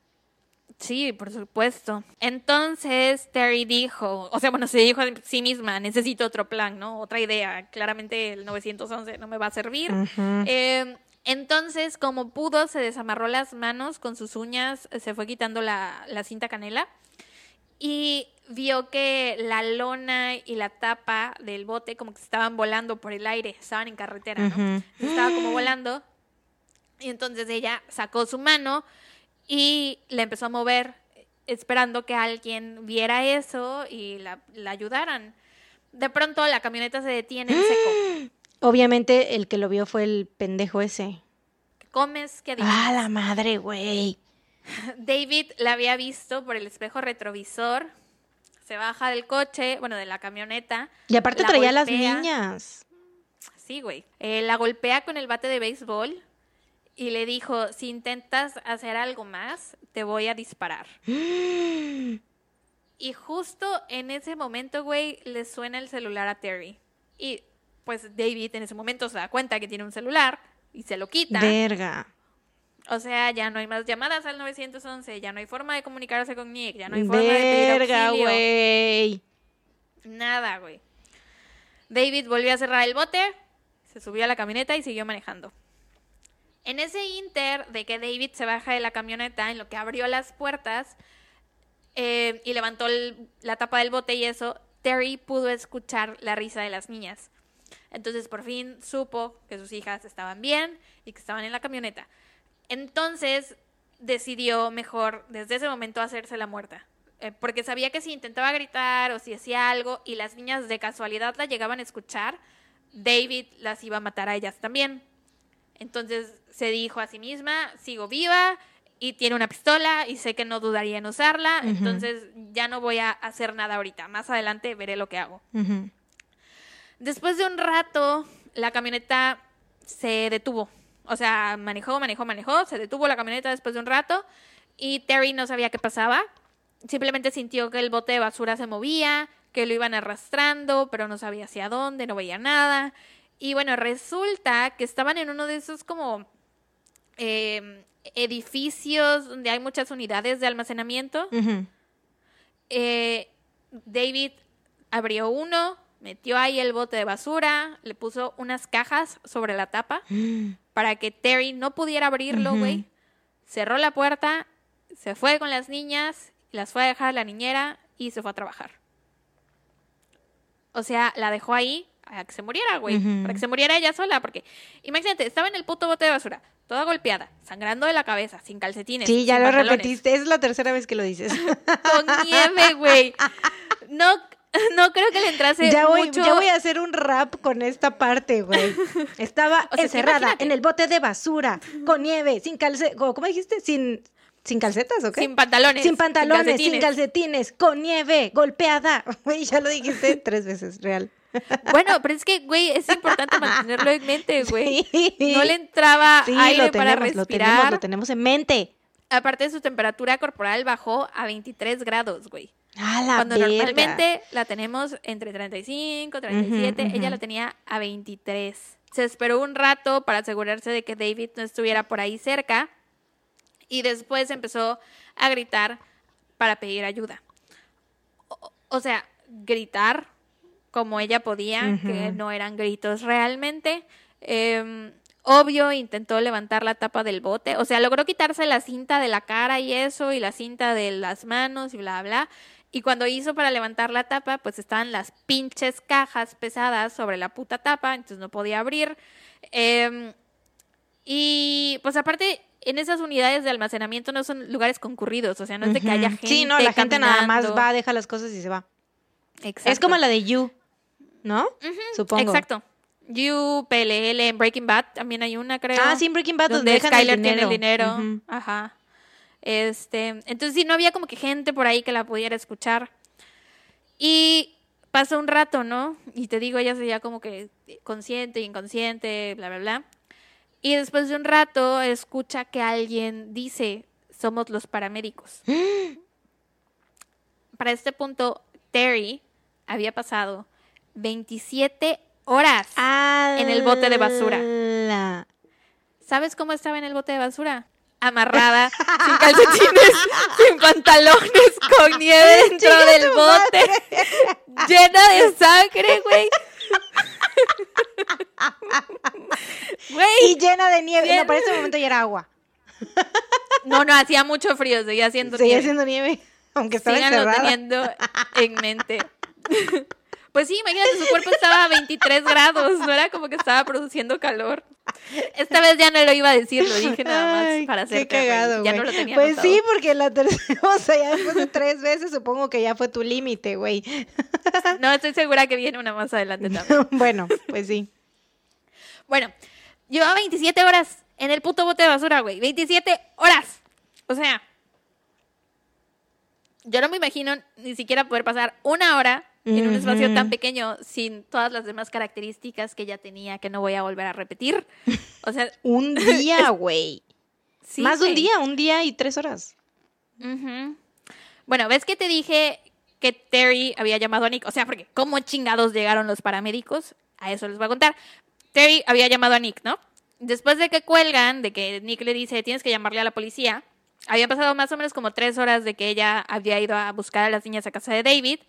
S2: Sí, por supuesto. Entonces Terry dijo, o sea, bueno, se dijo a sí misma, necesito otro plan, ¿no? Otra idea. Claramente el 911 no me va a servir. Eh, entonces, como pudo, se desamarró las manos con sus uñas, se fue quitando la, la cinta canela y vio que la lona y la tapa del bote como que estaban volando por el aire, estaban en carretera, ¿no? Estaba como volando y entonces ella sacó su mano y la empezó a mover esperando que alguien viera eso y la, la ayudaran. De pronto la camioneta se detiene en seco.
S1: Obviamente el que lo vio fue el pendejo ese.
S2: ¿Qué comes? ¿Qué
S1: Ah, la madre, güey.
S2: David la había visto por el espejo retrovisor. Se baja del coche, bueno, de la camioneta.
S1: Y aparte
S2: la
S1: traía a las niñas.
S2: Sí, güey. Eh, la golpea con el bate de béisbol y le dijo, si intentas hacer algo más, te voy a disparar. Y justo en ese momento, güey, le suena el celular a Terry. Y pues David en ese momento se da cuenta que tiene un celular y se lo quita.
S1: Verga.
S2: O sea, ya no hay más llamadas al 911, ya no hay forma de comunicarse con Nick, ya no hay forma de pedir
S1: Verga,
S2: auxilio.
S1: güey.
S2: Nada, güey. David volvió a cerrar el bote, se subió a la camioneta y siguió manejando. En ese inter de que David se baja de la camioneta, en lo que abrió las puertas eh, y levantó el- la tapa del bote y eso, Terry pudo escuchar la risa de las niñas. Entonces por fin supo que sus hijas estaban bien y que estaban en la camioneta. Entonces decidió mejor desde ese momento hacerse la muerta. Eh, porque sabía que si intentaba gritar o si hacía algo y las niñas de casualidad la llegaban a escuchar, David las iba a matar a ellas también. Entonces se dijo a sí misma, sigo viva y tiene una pistola y sé que no dudaría en usarla, entonces ya no voy a hacer nada ahorita. Más adelante veré lo que hago. Después de un rato, la camioneta se detuvo. O sea, manejó, manejó, manejó, se detuvo la camioneta después de un rato y Terry no sabía qué pasaba. Simplemente sintió que el bote de basura se movía, que lo iban arrastrando, pero no sabía hacia dónde, no veía nada. Y bueno, resulta que estaban en uno de esos como eh, edificios donde hay muchas unidades de almacenamiento. Eh, David abrió uno, metió ahí el bote de basura, le puso unas cajas sobre la tapa para que Terry no pudiera abrirlo, güey. Cerró la puerta, se fue con las niñas, las fue a dejar a la niñera y se fue a trabajar. O sea, la dejó ahí a que se muriera, güey. Para que se muriera ella sola, porque imagínate, estaba en el puto bote de basura, toda golpeada, sangrando de la cabeza, sin calcetines.
S1: Sí, ya lo
S2: pantalones
S1: repetiste. Es la tercera vez que lo dices.
S2: con nieve, güey. No, no creo que le entrase
S1: ya, voy,
S2: mucho.
S1: ya voy a hacer un rap con esta parte, güey. Estaba
S2: O sea,
S1: encerrada en el bote de basura, con nieve, sin calcetas. ¿Cómo dijiste? Sin, sin calcetas, ¿o qué?
S2: Sin pantalones.
S1: Sin pantalones, sin
S2: calcetines.
S1: calcetines, con nieve, golpeada. Güey, ya lo dijiste tres veces, real.
S2: Bueno, pero es que, güey, es importante mantenerlo en mente, güey.
S1: Sí.
S2: No le entraba
S1: Sí,
S2: aire
S1: lo
S2: para
S1: tenemos, lo
S2: respirar.
S1: tenemos, lo tenemos en mente.
S2: Aparte, su temperatura corporal bajó a 23 grados, güey.
S1: La
S2: Cuando
S1: verga.
S2: normalmente la tenemos entre 35, 37,
S1: Ujú,
S2: ella
S1: ujú.
S2: la tenía a 23. Se esperó un rato para asegurarse de que David no estuviera por ahí cerca y después empezó a gritar para pedir ayuda. O, o sea, gritar como ella podía, que no eran gritos realmente. Em, obvio, intentó levantar la tapa del bote, o sea, logró quitarse la cinta de la cara y eso, y la cinta de las manos y bla, bla. Y cuando hizo para levantar la tapa, pues estaban las pinches cajas pesadas sobre la puta tapa, entonces no podía abrir. Em, y pues aparte, en esas unidades de almacenamiento no son lugares concurridos, o sea, no es de que haya gente.
S1: Sí, no, la gente nada más va, deja las cosas y se va.
S2: Exacto.
S1: Es como la de You, ¿no? Supongo.
S2: Exacto. You, PLL, en Breaking Bad también hay una, creo.
S1: Ah, sí, en Breaking Bad donde,
S2: donde
S1: dejan el
S2: Skyler
S1: dinero.
S2: tiene el dinero. Ajá. Este, entonces sí, no había como que gente por ahí que la pudiera escuchar. Y pasó un rato, ¿no? Y te digo, ella seguía como que consciente, inconsciente, bla, bla, bla. Y después de un rato escucha que alguien dice, somos los paramédicos. Para este punto, Terry había pasado 27 horas. En el bote de basura. ¿Sabes cómo estaba en el bote de basura? Amarrada, sin calcetines, sin pantalones, con nieve dentro del bote, llena de sangre, güey.
S1: Y llena de nieve.
S2: Bien.
S1: No, para ese momento ya era agua.
S2: No, no, hacía mucho frío, seguía haciendo
S1: Seguía
S2: nieve.
S1: haciendo nieve. Aunque estaba
S2: Síganlo
S1: encerrada.
S2: teniendo en mente. Pues sí, imagínate, su cuerpo estaba a 23 grados, no era como que estaba produciendo calor. Esta vez ya no lo iba a decir, lo dije nada más
S1: Ay,
S2: para hacer
S1: Qué cagado,
S2: Ya no lo tenía
S1: Pues sí, porque la tercera, o sea, ya después de tres veces supongo que ya fue tu límite, güey.
S2: No, estoy segura que viene una más adelante también.
S1: bueno, pues sí.
S2: Bueno, llevaba 27 horas en el puto bote de basura, güey. 27 horas. O sea, yo no me imagino ni siquiera poder pasar una hora en un espacio tan pequeño sin todas las demás características que ya tenía que no voy a volver a repetir. O sea,
S1: Un día, güey.
S2: sí.
S1: Más de un día, un día y tres horas.
S2: Bueno, ¿ves que te dije que Terry había llamado a Nick? O sea, porque ¿cómo chingados llegaron los paramédicos? A eso les voy a contar. Terry había llamado a Nick, ¿no? Después de que cuelgan, de que Nick le dice, tienes que llamarle a la policía, había pasado más o menos como tres horas de que ella había ido a buscar a las niñas a casa de David.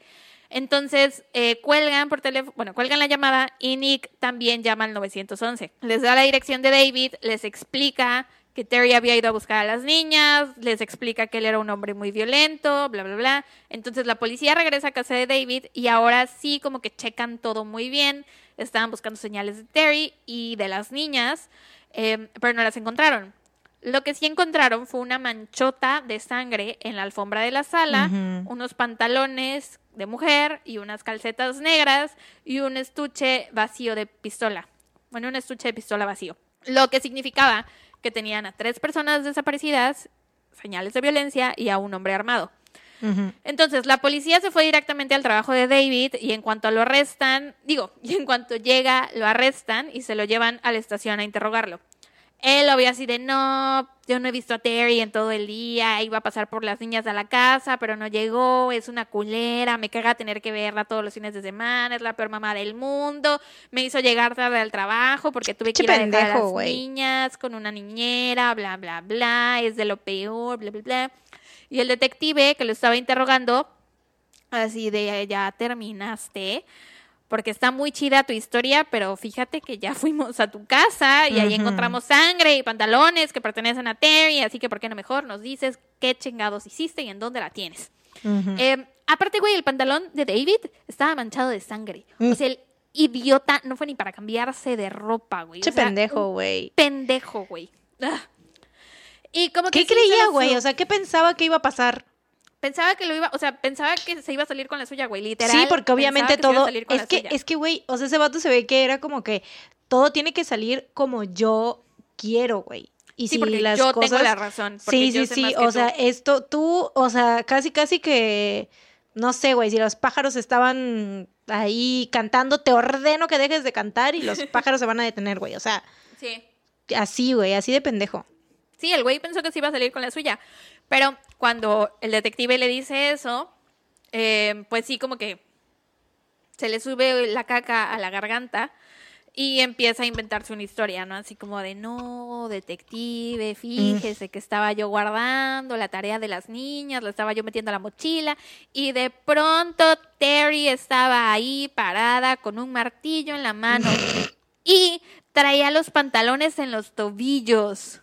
S2: Entonces, eh, cuelgan por teléfono, bueno, cuelgan la llamada y Nick también llama al 911. Les da la dirección de David, les explica que Terry había ido a buscar a las niñas, les explica que él era un hombre muy violento, bla, bla, bla. Entonces la policía regresa a casa de David y ahora sí como que checan todo muy bien. Estaban buscando señales de Terry y de las niñas, eh, pero no las encontraron. Lo que sí encontraron fue una manchota de sangre en la alfombra de la sala, unos pantalones de mujer y unas calcetas negras y un estuche vacío de pistola. Bueno, un estuche de pistola vacío. Lo que significaba que tenían a tres personas desaparecidas, señales de violencia y a un hombre armado. Entonces, la policía se fue directamente al trabajo de David y en cuanto lo arrestan, digo, y en cuanto llega, lo arrestan y se lo llevan a la estación a interrogarlo. Él, obvio, así de no, yo no he visto a Terry en todo el día, iba a pasar por las niñas a la casa, pero no llegó, es una culera, me caga tener que verla todos los fines de semana, es la peor mamá del mundo, me hizo llegar tarde al trabajo porque tuve que ir a dejar a las niñas con una niñera, bla, bla, bla, es de lo peor, bla, bla, bla. Y el detective que lo estaba interrogando, así de, ya terminaste porque está muy chida tu historia, pero fíjate que ya fuimos a tu casa y ahí encontramos sangre y pantalones que pertenecen a Terry, así que ¿por qué no mejor nos dices qué chingados hiciste y en dónde la tienes? Em, aparte, güey, el pantalón de David estaba manchado de sangre. O mm. sea, el idiota no fue ni para cambiarse de ropa, güey.
S1: Che pendejo, güey.
S2: Pendejo, güey. Ah. Y como
S1: ¿Qué creía, güey? O sea, ¿qué pensaba que iba a pasar?
S2: Pensaba que lo iba, o sea, pensaba que se iba a salir con la suya, güey, literal.
S1: Sí, porque obviamente todo es que es que güey, o sea, ese vato se ve que era como que todo tiene que salir como yo quiero, güey.
S2: Y sí, si porque las yo tengo la razón.
S1: Sí, sí, sí, o sea, esto tú, o sea, casi casi que no sé, güey, si los pájaros estaban ahí cantando, te ordeno que dejes de cantar y los pájaros se van a detener, güey, o sea.
S2: Sí.
S1: Así, güey, así de pendejo.
S2: Sí, el güey pensó que se iba a salir con la suya. Pero cuando el detective le dice eso, eh, pues sí, como que se le sube la caca a la garganta y empieza a inventarse una historia, ¿no? Así como de, no, detective, fíjese que estaba yo guardando la tarea de las niñas, lo estaba yo metiendo a la mochila y de pronto Terry estaba ahí parada con un martillo en la mano y traía los pantalones en los tobillos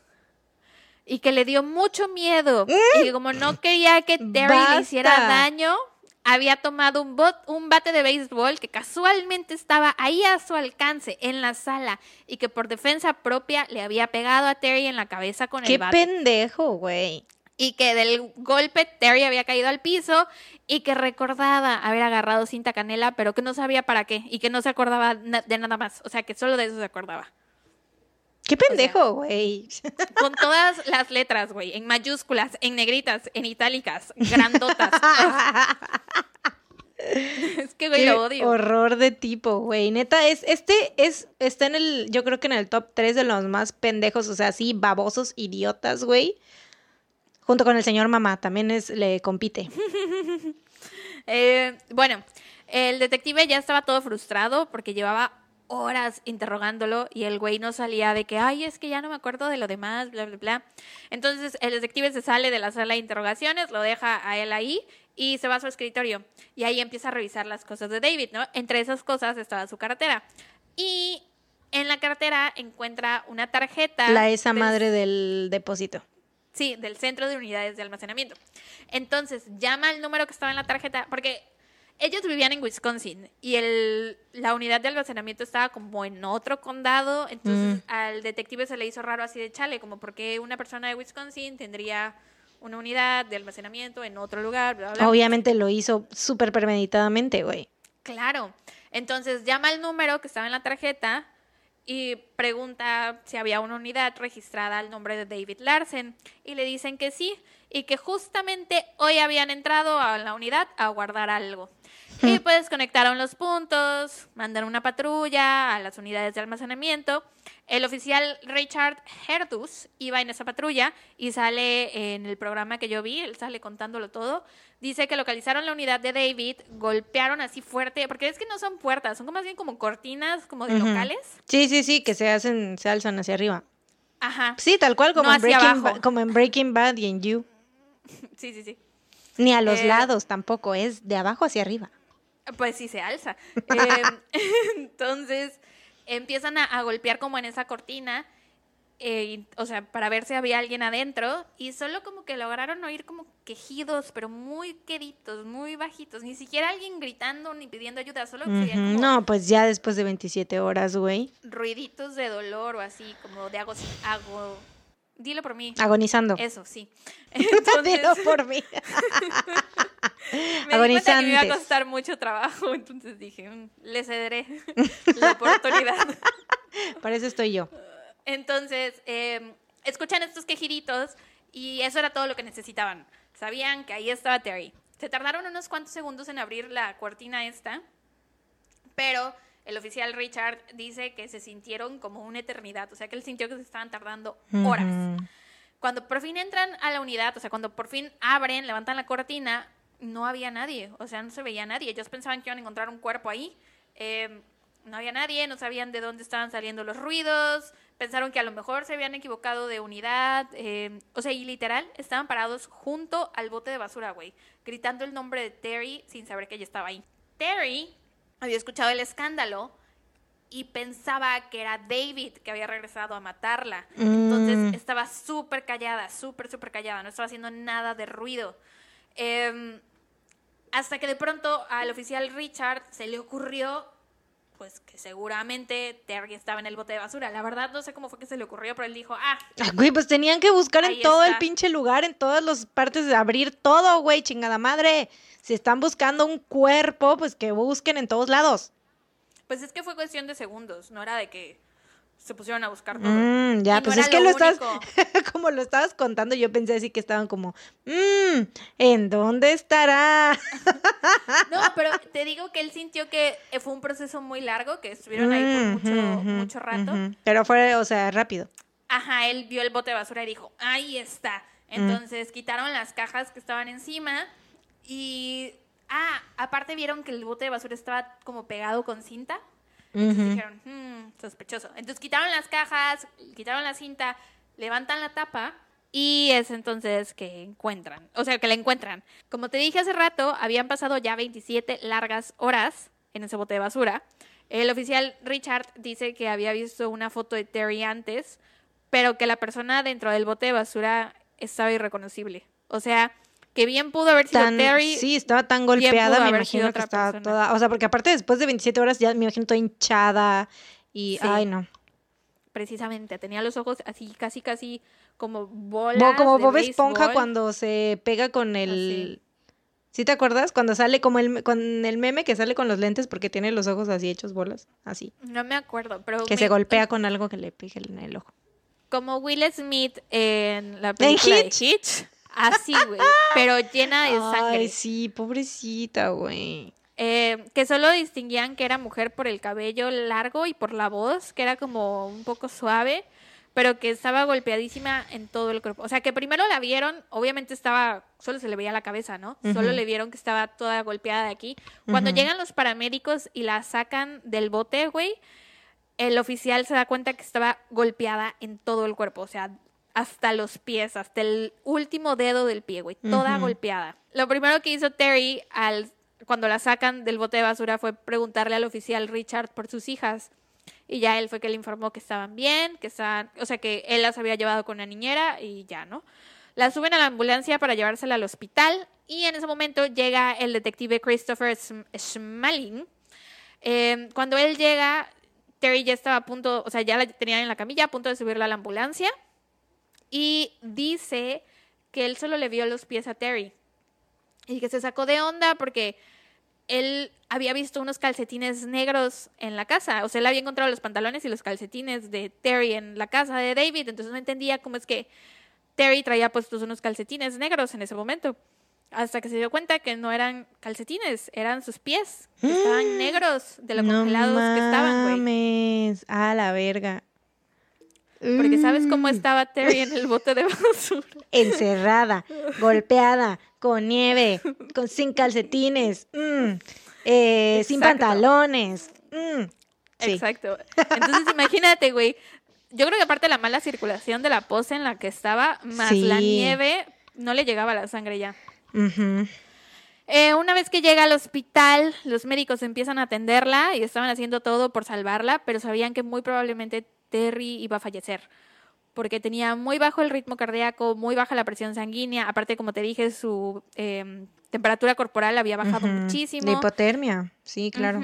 S2: y que le dio mucho miedo. Y como no quería que Terry le hiciera daño, había tomado un, bot, un bate de béisbol que casualmente estaba ahí a su alcance en la sala y que por defensa propia le había pegado a Terry en la cabeza con el bate.
S1: ¡Qué pendejo, güey!
S2: Y que del golpe Terry había caído al piso y que recordaba haber agarrado cinta canela, pero que no sabía para qué y que no se acordaba de nada más. O sea, que solo de eso se acordaba.
S1: Qué pendejo, güey.
S2: con todas las letras, güey, en mayúsculas, en negritas, en itálicas, grandotas. es que, güey, lo odio.
S1: Horror de tipo, güey. Neta, es, este es, está en el, yo creo que en el top 3 de los más pendejos, o sea, sí, babosos, idiotas, güey. Junto con el señor mamá, también es, le compite.
S2: Eh, bueno, el detective ya estaba todo frustrado porque llevaba horas interrogándolo y el güey no salía de que, ay, es que ya no me acuerdo de lo demás, bla, bla, bla. Entonces el detective se sale de la sala de interrogaciones, lo deja a él ahí y se va a su escritorio. Y ahí empieza a revisar las cosas de David, ¿no? Entre esas cosas estaba su cartera. Y en la cartera encuentra una tarjeta.
S1: La esa madre del depósito.
S2: Sí, del centro de unidades de almacenamiento. Entonces llama el número que estaba en la tarjeta, porque ellos vivían en Wisconsin y el, la unidad de almacenamiento estaba como en otro condado, entonces mm. al detective se le hizo raro así de chale, como porque una persona de Wisconsin tendría una unidad de almacenamiento en otro lugar.
S1: Obviamente lo hizo súper premeditadamente, güey.
S2: Claro. Entonces llama el número que estaba en la tarjeta y pregunta si había una unidad registrada al nombre de David Larsen y le dicen que sí y que justamente hoy habían entrado a la unidad a guardar algo. Y puedes conectar a los puntos, mandar una patrulla a las unidades de almacenamiento. El oficial Richard Herdus iba en esa patrulla y sale en el programa que yo vi, él sale contándolo todo. Dice que localizaron la unidad de David, golpearon así fuerte, porque es que no son puertas, son más bien como cortinas, como de locales.
S1: Sí, sí, sí, que se hacen, se alzan hacia arriba.
S2: Ajá.
S1: Sí, tal cual, como, en, Breaking como en Breaking Bad y en You.
S2: Sí, sí, sí.
S1: Ni a los eh, lados tampoco, es de abajo hacia arriba.
S2: Pues sí se alza. Em, entonces empiezan a, golpear como en esa cortina, eh, o sea, para ver si había alguien adentro, y solo como que lograron oír como quejidos, pero muy queditos, muy bajitos, ni siquiera alguien gritando ni pidiendo ayuda, solo
S1: No, pues ya después de 27 horas, güey.
S2: Ruiditos de dolor o así, como de hago, hago Dilo por mí.
S1: Agonizando.
S2: Eso, sí.
S1: Dilo por mí.
S2: me Di que me iba a costar mucho trabajo, entonces dije, mm, le cederé la oportunidad.
S1: Para eso estoy yo.
S2: Entonces, em, escuchan estos quejiditos y eso era todo lo que necesitaban. Sabían que ahí estaba Terry. Se tardaron unos cuantos segundos en abrir la cortina esta, pero el oficial Richard dice que se sintieron como una eternidad, o sea que él sintió que se estaban tardando horas. Cuando por fin entran a la unidad, o sea, cuando por fin abren, levantan la cortina, no había nadie, o sea, no se veía nadie. Ellos pensaban que iban a encontrar un cuerpo ahí. Eh, no había nadie, no sabían de dónde estaban saliendo los ruidos, pensaron que a lo mejor se habían equivocado de unidad, eh, o sea, y literal estaban parados junto al bote de basura, güey, gritando el nombre de Terry sin saber que ella estaba ahí. Terry había escuchado el escándalo y pensaba que era David que había regresado a matarla. Entonces
S1: Mm.
S2: estaba súper callada, súper, súper callada, no estaba haciendo nada de ruido. Em, hasta que de pronto al oficial Richard se le ocurrió, pues que seguramente Terry estaba en el bote de basura. La verdad no sé cómo fue que se le ocurrió, pero él dijo, ah,
S1: Ah, Güey, pues tenían que buscar en todo el pinche lugar, en todas las partes, de abrir todo, güey, chingada madre. Si están buscando un cuerpo, pues que busquen en todos lados.
S2: pues es que fue cuestión de segundos, no era de que se pusieron a buscar todo.
S1: Mm, ya,
S2: no
S1: pues es que
S2: lo
S1: lo estás, como lo estabas contando, yo pensé así que estaban como, mmm, ¿en dónde estará?
S2: No, pero te digo que él sintió que fue un proceso muy largo, que estuvieron ahí por mucho,
S1: Ujú, ujú,
S2: mucho rato.
S1: Pero fue, o sea, rápido.
S2: Ajá, él vio el bote de basura y dijo, ahí está.
S1: Mm.
S2: Entonces quitaron las cajas que estaban encima y... Ah, aparte vieron que el bote de basura estaba como pegado con cinta. Entonces dijeron, "Hmm, sospechoso. Entonces quitaron las cajas, quitaron la cinta, levantan la tapa y es entonces que encuentran, o sea, que la encuentran. Como te dije hace rato, habían pasado ya 27 largas horas en ese bote de basura. El oficial Richard dice que había visto una foto de Terry antes, pero que la persona dentro del bote de basura estaba irreconocible. O sea, que bien pudo haber sido
S1: Tan-
S2: Terry.
S1: sí, estaba tan golpeada, me imagino que estaba
S2: persona.
S1: toda, o sea, porque aparte después de 27 horas ya me imagino toda hinchada y,
S2: Sí.
S1: ay no.
S2: Precisamente, tenía los ojos así, casi, casi como bolas.
S1: Bo- como Bob Esponja cuando se pega con el... ¿Sí te acuerdas? Cuando sale como el, con el meme que sale con los lentes porque tiene los ojos así hechos bolas, así.
S2: No me acuerdo, pero.
S1: Que
S2: me-
S1: se golpea con algo que le pegue en el ojo.
S2: Como Will Smith en la película
S1: Hitch?
S2: de Hitch. Así, güey. pero llena de sangre.
S1: Ay, sí, pobrecita, güey.
S2: Eh, que solo distinguían que era mujer por el cabello largo y por la voz, que era como un poco suave, pero que estaba golpeadísima en todo el cuerpo. O sea, que primero la vieron, obviamente estaba, solo se le veía la cabeza, ¿no? Solo le vieron que estaba toda golpeada de aquí. Cuando llegan los paramédicos y la sacan del bote, güey, el oficial se da cuenta que estaba golpeada en todo el cuerpo, o sea, hasta los pies, hasta el último dedo del pie, güey, toda golpeada. Lo primero que hizo Terry al cuando la sacan del bote de basura fue preguntarle al oficial Richard por sus hijas. Y ya él fue que le informó que estaban bien, que estaban, o sea, que él las había llevado con una niñera y ya, ¿no? La suben a la ambulancia para llevársela al hospital y en ese momento llega el detective Christopher Schmaling. Eh, cuando él llega, Terry ya estaba a punto, o sea, ya la tenían en la camilla, a punto de subirla a la ambulancia. Y dice que él solo le vio los pies a Terry. Y que se sacó de onda porque él había visto unos calcetines negros en la casa. O sea, él había encontrado los pantalones y los calcetines de Terry en la casa de David. Entonces no entendía cómo es que Terry traía puestos unos calcetines negros en ese momento. Hasta que se dio cuenta que no eran calcetines, eran sus pies, que estaban negros de lo
S1: No
S2: congelados que estaban, güey.
S1: A la verga.
S2: Porque sabes cómo
S1: Mm.
S2: estaba Terry en el bote de basura.
S1: Encerrada, golpeada, con nieve, con, sin calcetines, mm, eh, sin pantalones. mm. Sí.
S2: Exacto. Entonces imagínate, güey. Yo creo que aparte de la mala circulación de la pose en la que estaba, más la nieve, no le llegaba la sangre ya. Eh, una vez que llega al hospital, los médicos empiezan a atenderla y estaban haciendo todo por salvarla, pero sabían que muy probablemente Terry iba a fallecer. Porque tenía muy bajo el ritmo cardíaco, muy baja la presión sanguínea. Aparte, como te dije, su eh, temperatura corporal había bajado muchísimo.
S1: De hipotermia, sí, claro.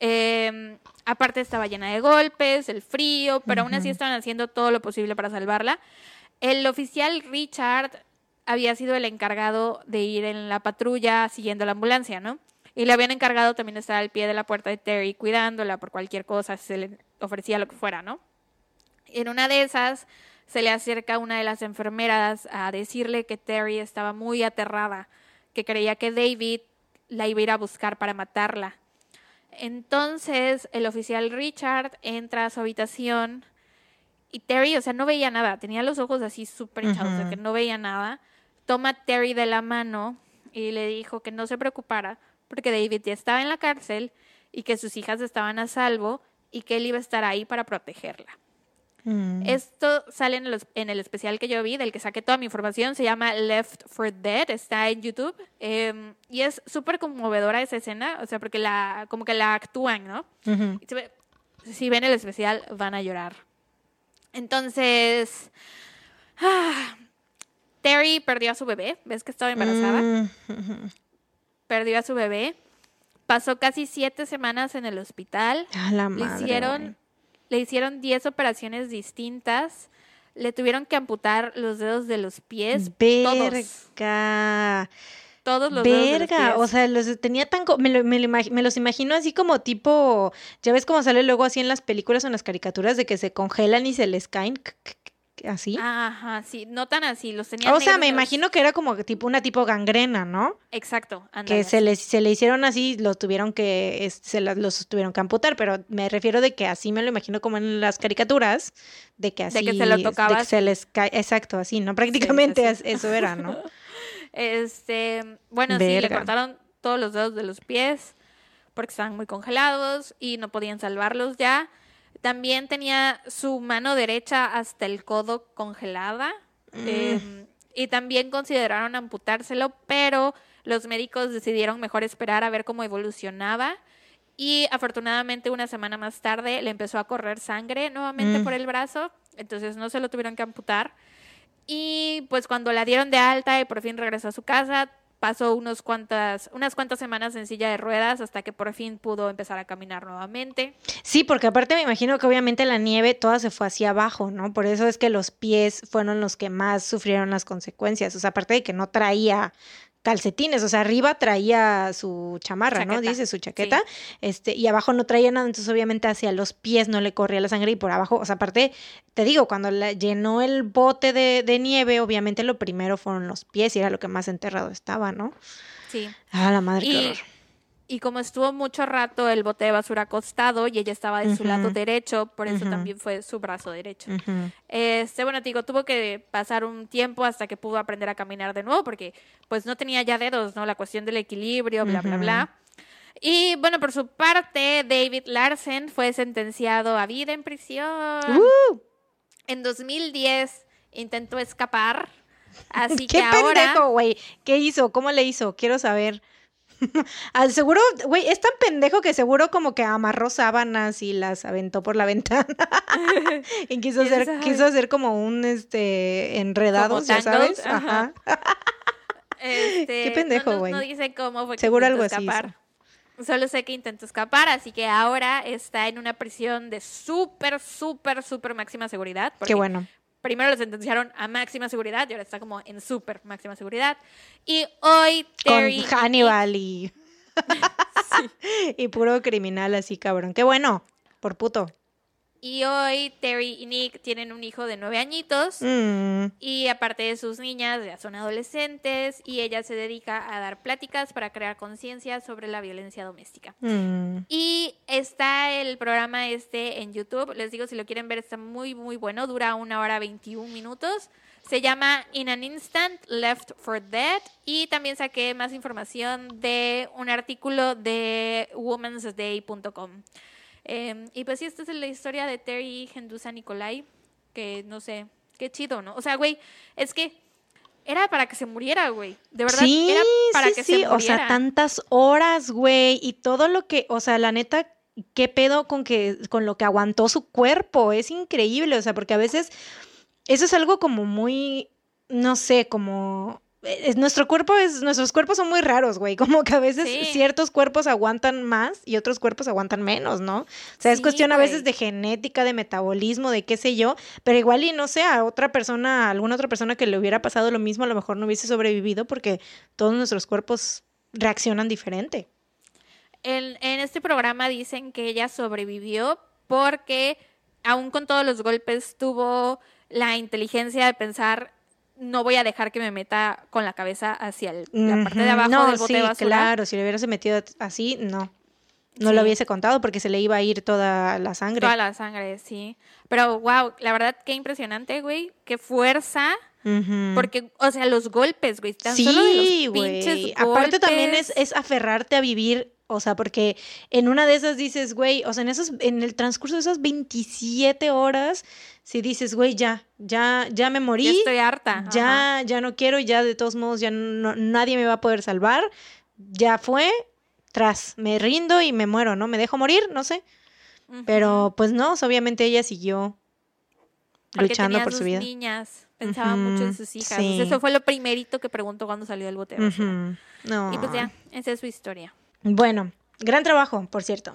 S2: Eh, aparte estaba llena de golpes, el frío, pero aún así estaban haciendo todo lo posible para salvarla. El oficial Richard había sido el encargado de ir en la patrulla siguiendo la ambulancia, ¿no? Y le habían encargado también estar al pie de la puerta de Terry cuidándola por cualquier cosa, si se le ofrecía lo que fuera, ¿no? En una de esas se le acerca una de las enfermeras a decirle que Terry estaba muy aterrada, que creía que David la iba a ir a buscar para matarla. Entonces el oficial Richard entra a su habitación Y Terry, o sea, no veía nada, tenía los ojos así súper hinchados, o sea, que no veía nada. Toma a Terry de la mano y le dijo que no se preocupara porque David ya estaba en la cárcel y que sus hijas estaban a salvo y que él iba a estar ahí para protegerla.
S1: Mm.
S2: Esto sale en el, en el especial que yo vi, del que saqué toda mi información, se llama Left for Dead, está en YouTube, em, y es súper conmovedora esa escena, o sea, porque la, como que la actúan, ¿no? Si ven el especial, van a llorar. Entonces, ah, Terry perdió a su bebé, ves que estaba embarazada,
S1: Mm.
S2: Perdió a su bebé, pasó casi siete semanas en el hospital,
S1: A la
S2: le
S1: madre,
S2: hicieron,
S1: güey.
S2: le hicieron 10 operaciones distintas, le tuvieron que amputar los dedos de los pies,
S1: Verga.
S2: todos los dedos de los
S1: Verga, o sea, los tenía tan... Me, lo- me lo imag- me los imagino así como tipo... Ya ves cómo sale luego así en las películas o en las caricaturas de que se congelan y se les caen. Así.
S2: Ajá, sí, no tan así, los tenían
S1: o sea, me imagino que era como que tipo una tipo gangrena, ¿no?
S2: Exacto,
S1: Que
S2: ándale,
S1: se les se le hicieron así, los tuvieron que se los tuvieron que amputar, pero me refiero de que así me lo imagino como en las caricaturas, de que así
S2: De que se lo
S1: de que
S2: tocabas.
S1: se les cae, exacto, así, ¿no? Prácticamente eso era, ¿no?
S2: Este, bueno, sí, le cortaron todos los dedos de los pies porque estaban muy congelados y no podían salvarlos ya. También tenía su mano derecha hasta el codo congelada.
S1: Mm.
S2: eh, y también consideraron amputárselo, pero los médicos decidieron mejor esperar a ver cómo evolucionaba. Y afortunadamente una semana más tarde le empezó a correr sangre nuevamente
S1: Mm.
S2: por el brazo, entonces no se lo tuvieron que amputar. Y pues cuando la dieron de alta y por fin regresó a su casa, pasó unos cuantas, unas cuantas semanas en silla de ruedas hasta que por fin pudo empezar a caminar nuevamente.
S1: Sí, porque aparte me imagino que obviamente la nieve toda se fue hacia abajo, ¿no? Por eso es que los pies fueron los que más sufrieron las consecuencias. O sea, aparte de que no traía calcetines, o sea, arriba traía su chamarra, ¿no? Dice su chaqueta, este, y abajo no traía nada, entonces obviamente hacia los pies no le corría la sangre y por abajo, o sea, aparte, te digo, cuando la llenó el bote de, de nieve, obviamente lo primero fueron los pies y era lo que más enterrado estaba, ¿no?
S2: Sí.
S1: Ah, la madre, qué
S2: Y,
S1: horror.
S2: Y como estuvo mucho rato el bote de basura acostado y ella estaba de su lado derecho, por eso también fue su brazo derecho. Este, bueno, te digo, tuvo que pasar un tiempo hasta que pudo aprender a caminar de nuevo, porque pues no tenía ya dedos, ¿no? La cuestión del equilibrio, bla, bla, bla. Y bueno, por su parte, David Larsen fue sentenciado a vida en prisión.
S1: ¡Uh!
S2: En 2010 intentó escapar, así
S1: Qué
S2: que ahora...
S1: pendejo, güey. ¿Qué hizo? ¿Cómo le hizo? Quiero saber. Al seguro, güey, es tan pendejo que seguro como que amarró sábanas y las aventó por la ventana. y quiso
S2: ¿Quién
S1: hacer,
S2: sabe?
S1: quiso hacer como un este enredados, ya sabes. Ajá.
S2: Este,
S1: Qué pendejo,
S2: no-
S1: güey.
S2: No, dice cómo fue
S1: Seguro algo así
S2: escapar. Solo sé que intentó escapar, así que ahora está en una prisión de súper, súper, súper máxima seguridad.
S1: Qué bueno.
S2: Primero lo sentenciaron a máxima seguridad y ahora está como en súper máxima seguridad. Y hoy Terry...
S1: Con Hannibal y. y puro criminal así, cabrón. Qué bueno. Por puto.
S2: Y hoy Terry y Nick tienen un hijo de nueve añitos.
S1: Mm,
S2: Y aparte de sus niñas, ya son adolescentes y ella se dedica a dar pláticas para crear conciencia sobre la violencia doméstica.
S1: mm.
S2: Y está el programa este en YouTube. Les digo, si lo quieren ver, está muy, muy bueno. Dura una hora 21 minutos. Se llama In an Instant Left for Dead. Y también saqué más información de un artículo de womansday.com. Eh, y pues sí, esta es la historia de Terry Gendusa Nicolai. Que no sé, qué chido, ¿no? O sea, güey, es que era para que se muriera, güey. De verdad,
S1: sí,
S2: era para
S1: sí,
S2: que
S1: sí.
S2: se muriera.
S1: O sea, tantas horas, güey. Y todo lo que, o sea, la neta, qué pedo con que, con lo que aguantó su cuerpo. Es increíble. O sea, porque a veces eso es algo como muy, no sé, como. Es- nuestro cuerpo es, nuestros cuerpos son muy raros, güey. Como que a veces
S2: Sí.
S1: ciertos cuerpos aguantan más y otros cuerpos aguantan menos, ¿no? O sea, es cuestión a veces de genética, de metabolismo, de qué sé yo, pero igual y no sé, a otra persona, a alguna otra persona que le hubiera pasado lo mismo, a lo mejor no hubiese sobrevivido porque todos nuestros cuerpos reaccionan diferente.
S2: En, en este programa dicen que ella sobrevivió porque, aún con todos los golpes, tuvo la inteligencia de pensar, no voy a dejar que me meta con la cabeza hacia el- la parte de abajo
S1: no,
S2: del bote
S1: sí,
S2: de basura.
S1: claro, si le hubieras metido así, no. no lo hubiese contado porque se le iba a ir toda la sangre.
S2: Toda la sangre, sí. Pero wow, la verdad qué impresionante, güey. Qué fuerza. Porque, o sea, los golpes, güey, tan solo de los pinches
S1: Aparte también es, es aferrarte a vivir o sea, porque en una de esas dices, güey, o sea, en esos, en el transcurso de esas 27 horas, si dices, güey, ya, ya, ya me morí. Ya
S2: estoy harta.
S1: Ya, ya no quiero, ya de todos modos, ya no, nadie me va a poder salvar. Ya fue, tras, me rindo y me muero, ¿no? Me dejo morir, no sé. Pero pues no, obviamente ella siguió luchando por su vida.
S2: niñas, pensaba mucho en sus hijas. eso fue lo primerito que preguntó cuando salió del bote. No. Y pues ya, esa es su historia.
S1: Bueno, gran trabajo, por cierto.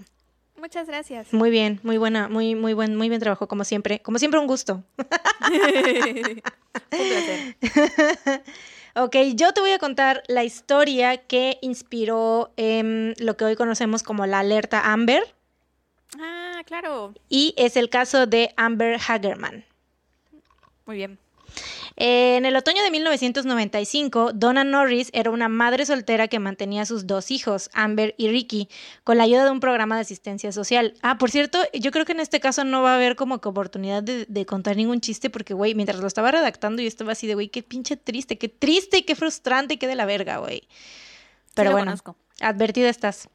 S2: Muchas gracias.
S1: Muy bien, muy buena, muy, muy buen, muy bien trabajo, como siempre. Como siempre, un gusto. un placer. ok, yo te voy a contar la historia que inspiró lo que hoy conocemos como la alerta Amber.
S2: Ah, claro.
S1: Y es el caso de Amber Hagerman.
S2: Muy bien.
S1: En el otoño de 1995, Donna Norris era una madre soltera que mantenía a sus dos hijos, Amber y Ricky, con la ayuda de un programa de asistencia social. Ah, por cierto, yo creo que en este caso no va a haber como que oportunidad de, contar ningún chiste porque, güey, mientras lo estaba redactando yo estaba así de, güey, qué pinche triste, qué triste y qué frustrante y qué de la verga, güey. Pero bueno, advertida estás.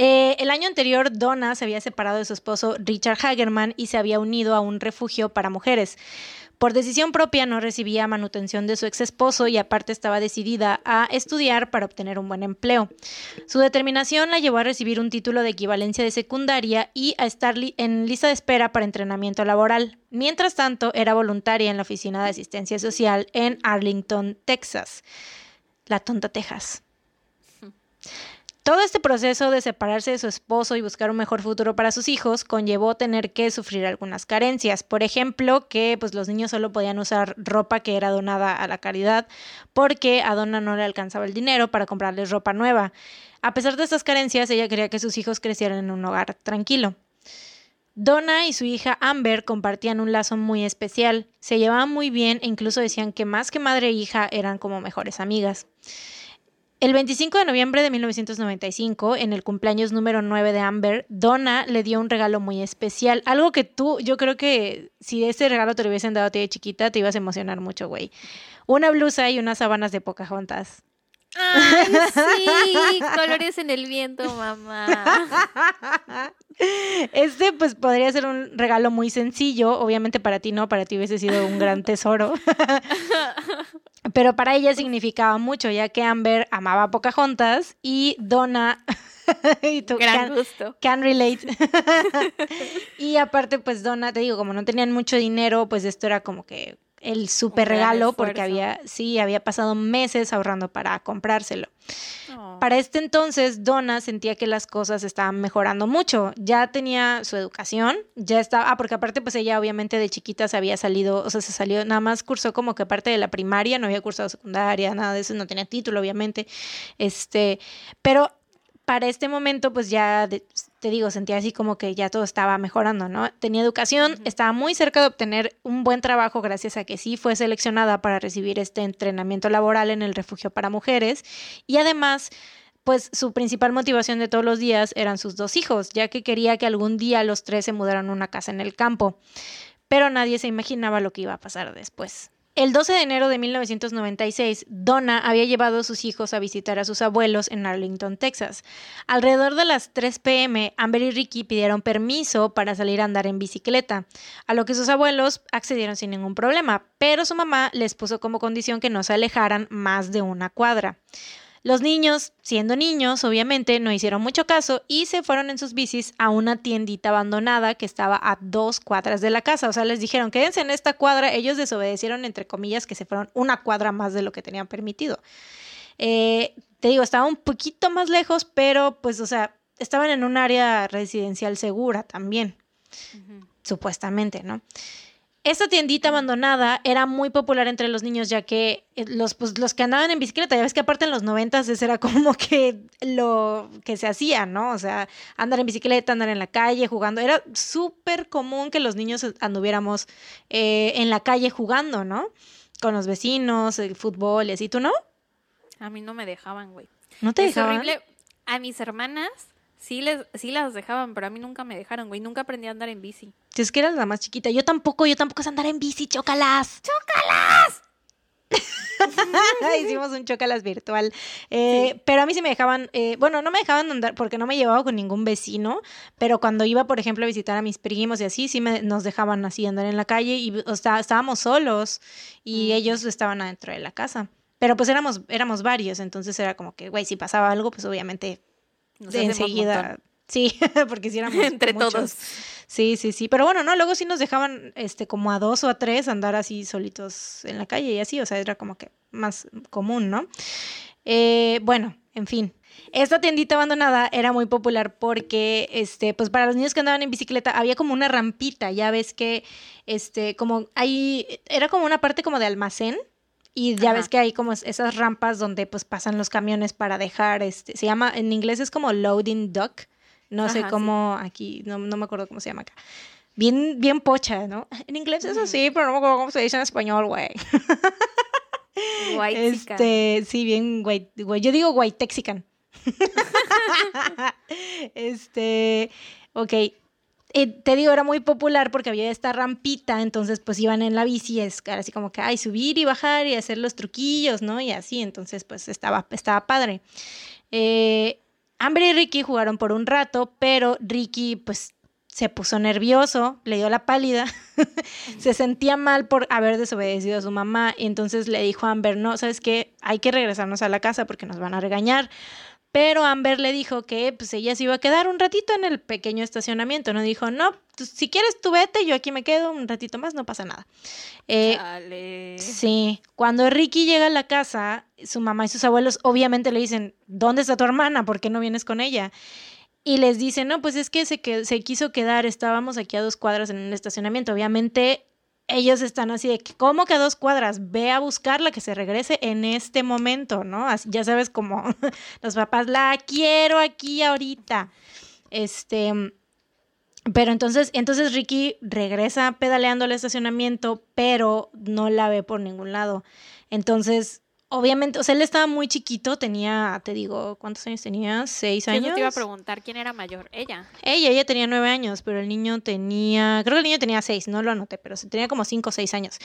S1: Eh, el año anterior, Donna se había separado de su esposo Richard Hagerman y se había unido a un refugio para mujeres. Por decisión propia no recibía manutención de su ex esposo y aparte estaba decidida a estudiar para obtener un buen empleo. Su determinación la llevó a recibir un título de equivalencia de secundaria y a estar en lista de espera para entrenamiento laboral. Mientras tanto, era voluntaria en la Oficina de Asistencia Social en Arlington, Texas. La tonta Texas. Todo este proceso de separarse de su esposo y buscar un mejor futuro para sus hijos conllevó tener que sufrir algunas carencias. Por ejemplo, que pues los niños solo podían usar ropa que era donada a la caridad porque a Donna no le alcanzaba el dinero para comprarles ropa nueva. A pesar de estas carencias, ella quería que sus hijos crecieran en un hogar tranquilo. Donna y su hija Amber compartían un lazo muy especial, se llevaban muy bien e incluso decían que más que madre e hija eran como mejores amigas. El 25 de noviembre de 1995, en el cumpleaños número 9 de Amber, Donna le dio un regalo muy especial. Algo que tú, yo creo que si ese regalo te lo hubiesen dado a ti de chiquita, te ibas a emocionar mucho, güey. Una blusa y unas sábanas de Pocahontas.
S2: Ay, sí, colores en el viento, mamá.
S1: Este, pues, podría ser un regalo muy sencillo. Obviamente para ti no, para ti hubiese sido un gran tesoro. Pero para ella significaba mucho, ya que Amber amaba a Pocahontas y Donna.
S2: y tú, Gran gusto.
S1: Can relate. y aparte, pues Donna, te digo, como no tenían mucho dinero, pues esto era como que el super regalo porque había, sí, había pasado meses ahorrando para comprárselo. Oh. Para este entonces, Donna sentía que las cosas estaban mejorando mucho. Ya tenía su educación, ya estaba, ah, porque aparte, pues ella obviamente de chiquita se había salido, o sea, se salió, nada más cursó como que parte de la primaria, no había cursado secundaria, nada de eso, no tenía título, obviamente. Este, pero para este momento, pues ya te digo, sentía así como que ya todo estaba mejorando, ¿no? Tenía educación, estaba muy cerca de obtener un buen trabajo gracias a que sí fue seleccionada para recibir este entrenamiento laboral en el refugio para mujeres y además pues su principal motivación de todos los días eran sus dos hijos, ya que quería que algún día los tres se mudaran a una casa en el campo. Pero nadie se imaginaba lo que iba a pasar después. El 12 de enero de 1996, Donna había llevado a sus hijos a visitar a sus abuelos en Arlington, Texas. Alrededor de las 3 pm, Amber y Ricky pidieron permiso para salir a andar en bicicleta, a lo que sus abuelos accedieron sin ningún problema, pero su mamá les puso como condición que no se alejaran más de una cuadra. Los niños, siendo niños, obviamente no hicieron mucho caso y se fueron en sus bicis a una tiendita abandonada que estaba a dos cuadras de la casa. O sea, les dijeron, quédense en esta cuadra. Ellos desobedecieron, entre comillas, que se fueron una cuadra más de lo que tenían permitido. Eh, te digo, estaba un poquito más lejos, pero pues, o sea, estaban en un área residencial segura también, supuestamente, ¿no? Esta tiendita abandonada era muy popular entre los niños, ya que eh, los, pues, los que andaban en bicicleta, ya ves que aparte en los noventas ese era como que lo que se hacía, ¿no? O sea, andar en bicicleta, andar en la calle jugando. Era súper común que los niños anduviéramos eh, en la calle jugando, ¿no? Con los vecinos, el fútbol y así, ¿tú no?
S2: A mí no me dejaban, güey.
S1: ¿No te
S2: es
S1: dejaban?
S2: horrible. A mis hermanas Sí, les, sí las dejaban, pero a mí nunca me dejaron, güey. Nunca aprendí a andar en bici.
S1: Si es que eras la más chiquita. Yo tampoco, yo tampoco sé andar en bici, chócalas.
S2: ¡Chócalas!
S1: Hicimos un chocalas virtual. Eh, Pero a mí sí me dejaban, eh, bueno, no me dejaban andar porque no me llevaba con ningún vecino, pero cuando iba, por ejemplo, a visitar a mis primos y así, sí me, nos dejaban así andar en la calle y o sea, estábamos solos y
S2: Mm.
S1: ellos estaban adentro de la casa. Pero pues éramos, éramos varios, entonces era como que, güey, si pasaba algo, pues obviamente
S2: Nos
S1: de enseguida. Sí, porque si éramos
S2: Entre
S1: muchos.
S2: todos.
S1: Sí, sí, sí. Pero bueno, no, luego sí nos dejaban este como a dos o a tres andar así solitos en la calle y así, o sea, era como que más común, ¿no? Eh, bueno, en fin. Esta tiendita abandonada era muy popular porque, este, pues para los niños que andaban en bicicleta había como una rampita, ya ves que, este, como ahí, era como una parte como de almacén y ya
S2: Ajá.
S1: ves que hay como es- esas rampas donde pues pasan los camiones para dejar, este, se llama, en inglés es como loading dock, no sé
S2: Ajá, sí.
S1: cómo aquí, no, no me acuerdo cómo se llama acá. Bien, bien pocha, ¿no? En inglés es así, pero no me acuerdo cómo se dice en español, güey.
S2: White.
S1: Este, sí, bien, güey, güey. Yo digo güey, texican. este, ok. Eh, te digo, era muy popular porque había esta rampita, entonces pues iban en la bici, es así como que, ay, subir y bajar y hacer los truquillos, ¿no? Y así, entonces pues estaba, estaba padre. Eh, Amber y Ricky jugaron por un rato, pero Ricky pues se puso nervioso, le dio la pálida, se sentía mal por haber desobedecido a su mamá y entonces le dijo a Amber, no, ¿sabes qué? Hay que regresarnos a la casa porque nos van a regañar. Pero Amber le dijo que pues ella se iba a quedar un ratito en el pequeño estacionamiento, ¿no? Dijo, no, tú- si quieres tú vete, yo aquí me quedo un ratito más, no pasa nada. Eh. Sí, cuando Ricky llega a la casa, su mamá y sus abuelos obviamente le dicen, ¿dónde está tu hermana? ¿Por qué no vienes con ella? Y les dicen, no, pues es que se, que, se quiso quedar, estábamos aquí a dos cuadras en un estacionamiento. Obviamente ellos están así de, que, ¿cómo que a dos cuadras? Ve a buscarla, que se regrese en este momento, ¿no? Ya sabes como los papás, la quiero aquí ahorita. Este, pero entonces, entonces Ricky regresa pedaleando al estacionamiento, pero no la ve por ningún lado. Entonces, obviamente, o sea, él estaba muy chiquito, tenía, te digo, ¿cuántos años tenía? ¿Seis años?
S2: te iba a preguntar quién era mayor, ella.
S1: Ella, ella tenía nueve años, pero el niño tenía, creo que el niño tenía seis, no lo anoté, pero tenía como cinco o seis años.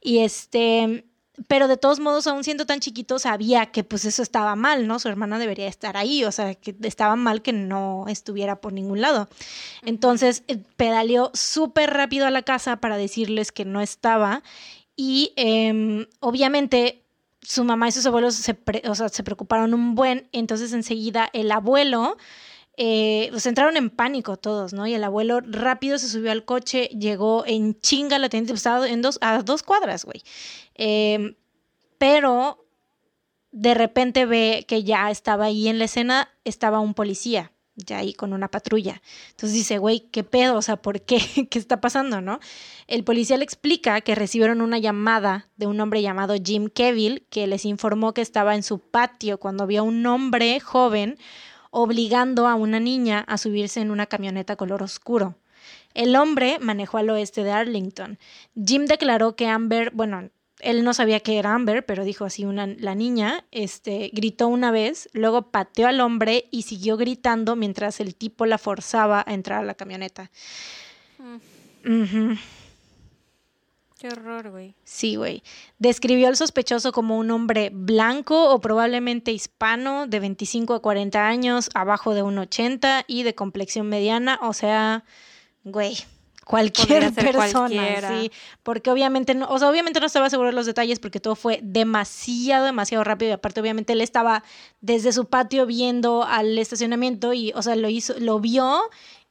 S1: Y este, pero de todos modos, aún siendo tan chiquito, sabía que pues eso estaba mal, ¿no? Su hermana debería estar ahí, o sea, que estaba mal que no estuviera por ningún lado. Entonces, eh, pedaleó súper rápido a la casa para decirles que no estaba y em, obviamente su mamá y sus abuelos se, pre- o sea, se preocuparon un buen, entonces enseguida el abuelo eh, pues entraron en pánico todos, ¿no? Y el abuelo rápido se subió al coche, llegó en chinga la pues, estaba en dos, a dos cuadras, güey. Em, pero de repente ve que ya estaba ahí en la escena, estaba un policía, ya ahí con una patrulla. Entonces dice, güey, ¿qué pedo? O sea, ¿por qué? ¿Qué está pasando, no? El policía le explica que recibieron una llamada de un hombre llamado Jim Keville, que les informó que estaba en su patio cuando vio a un hombre joven obligando a una niña a subirse en una camioneta color oscuro. El hombre manejó al oeste de Arlington. Jim declaró que Amber, bueno, él no sabía que era Amber, pero dijo así una, la niña, este, gritó una vez, luego pateó al hombre y siguió gritando mientras el tipo la forzaba a entrar a la camioneta.
S2: Mm, qué horror, güey.
S1: Sí, güey. Describió al sospechoso como un hombre blanco o probablemente hispano de 25 a 40 años, abajo de 1,80 y de complexión mediana, o sea, güey, cualquier persona,
S2: cualquiera.
S1: sí, porque obviamente no, o sea, obviamente no estaba seguro de los detalles porque todo fue demasiado, demasiado rápido y aparte obviamente él estaba desde su patio viendo al estacionamiento y, o sea, lo hizo, lo vio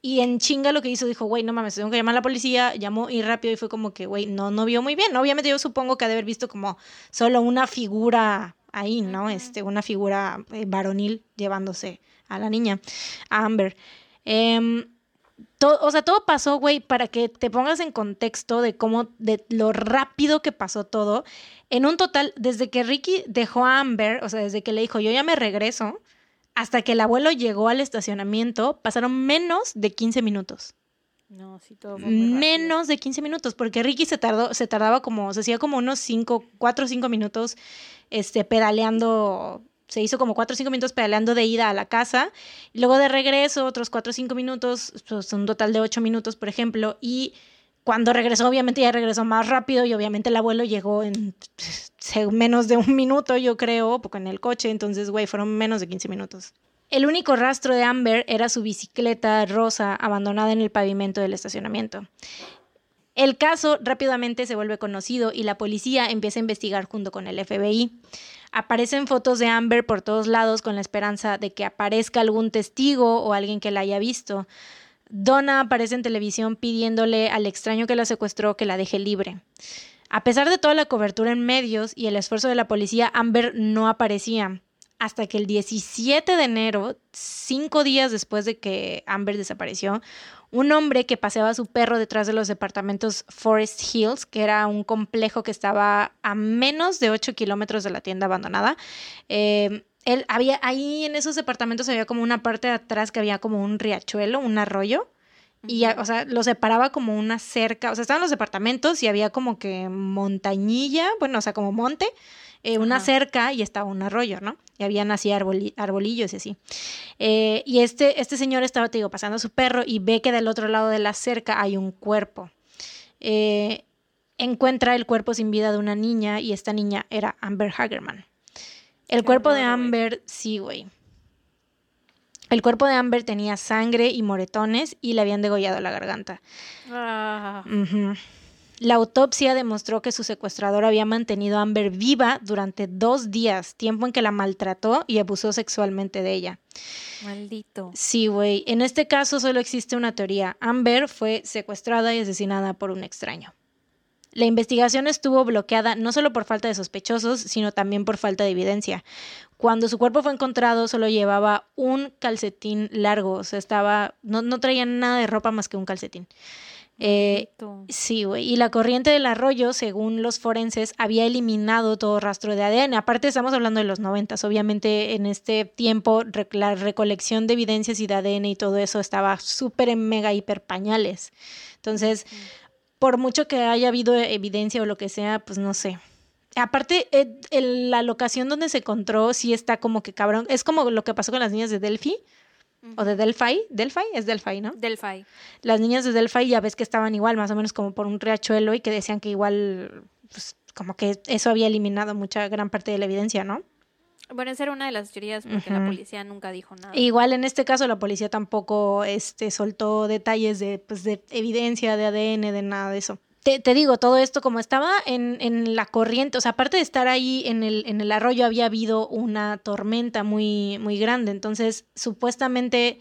S1: y en chinga lo que hizo, dijo, güey, no mames, tengo que llamar a la policía, llamó y rápido y fue como que, güey, no, no vio muy bien. Obviamente yo supongo que ha de haber visto como solo una figura ahí, ¿no? Este, una figura eh, varonil llevándose a la niña, a Amber. Em, to- o sea, todo pasó, güey, para que te pongas en contexto de cómo, de lo rápido que pasó todo. En un total, desde que Ricky dejó a Amber, o sea, desde que le dijo, yo ya me regreso, hasta que el abuelo llegó al estacionamiento, pasaron menos de 15 minutos.
S2: No, sí, todo fue muy rápido.
S1: Menos de 15 minutos, porque Ricky se tardó, se tardaba como, se hacía como unos 5, 4 o 5 minutos este, pedaleando se hizo como 4 o 5 minutos pedaleando de ida a la casa, y luego de regreso otros 4 o 5 minutos, pues un total de 8 minutos, por ejemplo, y cuando regresó, obviamente ya regresó más rápido y obviamente el abuelo llegó en menos de un minuto, yo creo, porque en el coche, entonces, güey, fueron menos de 15 minutos. El único rastro de Amber era su bicicleta rosa abandonada en el pavimento del estacionamiento. El caso rápidamente se vuelve conocido y la policía empieza a investigar junto con el FBI. Aparecen fotos de Amber por todos lados con la esperanza de que aparezca algún testigo o alguien que la haya visto. Donna aparece en televisión pidiéndole al extraño que la secuestró que la deje libre. A pesar de toda la cobertura en medios y el esfuerzo de la policía, Amber no aparecía. Hasta que el 17 de enero, cinco días después de que Amber desapareció, un hombre que paseaba a su perro detrás de los departamentos Forest Hills, que era un complejo que estaba a menos de 8 kilómetros de la tienda abandonada, eh, él había ahí en esos departamentos había como una parte de atrás que había como un riachuelo, un arroyo. Y, o sea, lo separaba como una cerca, o sea, estaban los departamentos y había como que montañilla, bueno, o sea, como monte, eh, una cerca y estaba un arroyo, ¿no? Y habían así arbolillos y así. Eh, y este, este señor estaba, te digo, pasando a su perro y ve que del otro lado de la cerca hay un cuerpo. Eh, encuentra el cuerpo sin vida de una niña y esta niña era Amber Hagerman. El cuerpo de Amber, sí, güey. El cuerpo de Amber tenía sangre y moretones y le habían degollado la garganta. Ah. La autopsia demostró que su secuestrador había mantenido a Amber viva durante dos días, tiempo en que la maltrató y abusó sexualmente de ella.
S2: Maldito.
S1: Sí, güey. En este caso solo existe una teoría. Amber fue secuestrada y asesinada por un extraño. La investigación estuvo bloqueada no solo por falta de sospechosos, sino también por falta de evidencia. Cuando su cuerpo fue encontrado, solo llevaba un calcetín largo, o sea, estaba, no, no traía nada de ropa más que un calcetín. Eh, sí, güey. Y la corriente del arroyo, según los forenses, había eliminado todo rastro de ADN. Aparte, estamos hablando de los noventas. Obviamente, en este tiempo, la recolección de evidencias y de ADN y todo eso estaba súper en mega hiper pañales. Entonces, por mucho que haya habido evidencia o lo que sea, pues no sé. Aparte, eh, la locación donde se encontró sí está como que cabrón. Es como lo que pasó con las niñas de Delphi. O de Delphi. Delphi es Delphi, ¿no?
S2: Delphi.
S1: Las niñas de Delphi ya ves que estaban igual, más o menos como por un riachuelo y que decían que igual, pues como que eso había eliminado mucha gran parte de la evidencia, ¿no?
S2: Bueno, esa era una de las teorías porque la policía nunca dijo nada.
S1: Igual en este caso la policía tampoco este, soltó detalles de, pues, de evidencia, de ADN, de nada de eso. Te, te, digo, todo esto como estaba en, en, la corriente, o sea, aparte de estar ahí en el, en el arroyo, había habido una tormenta muy, muy grande. Entonces, supuestamente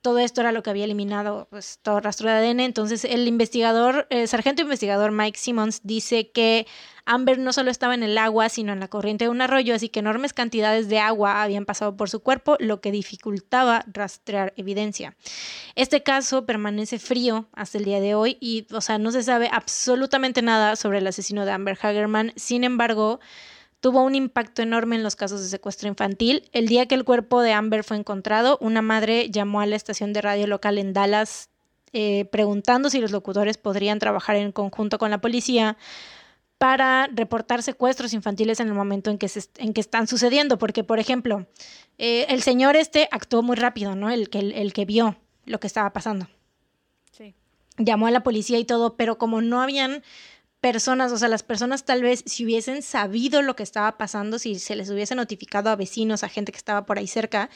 S1: todo esto era lo que había eliminado pues, todo rastro de ADN. Entonces, el investigador, el sargento investigador Mike Simmons dice que Amber no solo estaba en el agua, sino en la corriente de un arroyo, así que enormes cantidades de agua habían pasado por su cuerpo, lo que dificultaba rastrear evidencia. Este caso permanece frío hasta el día de hoy y, o sea, no se sabe absolutamente nada sobre el asesino de Amber Hagerman. Sin embargo, tuvo un impacto enorme en los casos de secuestro infantil. El día que el cuerpo de Amber fue encontrado, una madre llamó a la estación de radio local en Dallas eh, preguntando si los locutores podrían trabajar en conjunto con la policía para reportar secuestros infantiles en el momento en que, se, en que están sucediendo. Porque, por ejemplo, eh, el señor este actuó muy rápido, ¿no? El que, el, que vio lo que estaba pasando. Sí. Llamó a la policía y todo, pero como no habían personas, o sea, las personas tal vez si hubiesen sabido lo que estaba pasando, si se les hubiese notificado a vecinos, a gente que estaba por ahí cerca,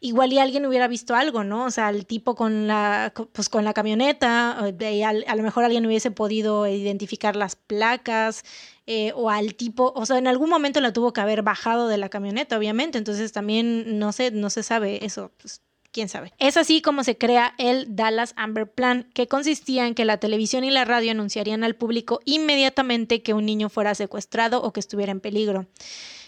S1: igual y alguien hubiera visto algo, ¿no? O sea, el tipo con la, pues con la camioneta, a, lo mejor alguien hubiese podido identificar las placas, eh, o al tipo, o sea, en algún momento la tuvo que haber bajado de la camioneta, obviamente, entonces también no sé, no se sabe eso, pues quién sabe. Es así como se crea el Dallas Amber Plan, que consistía en que la televisión y la radio anunciarían al público inmediatamente que un niño fuera secuestrado o que estuviera en peligro.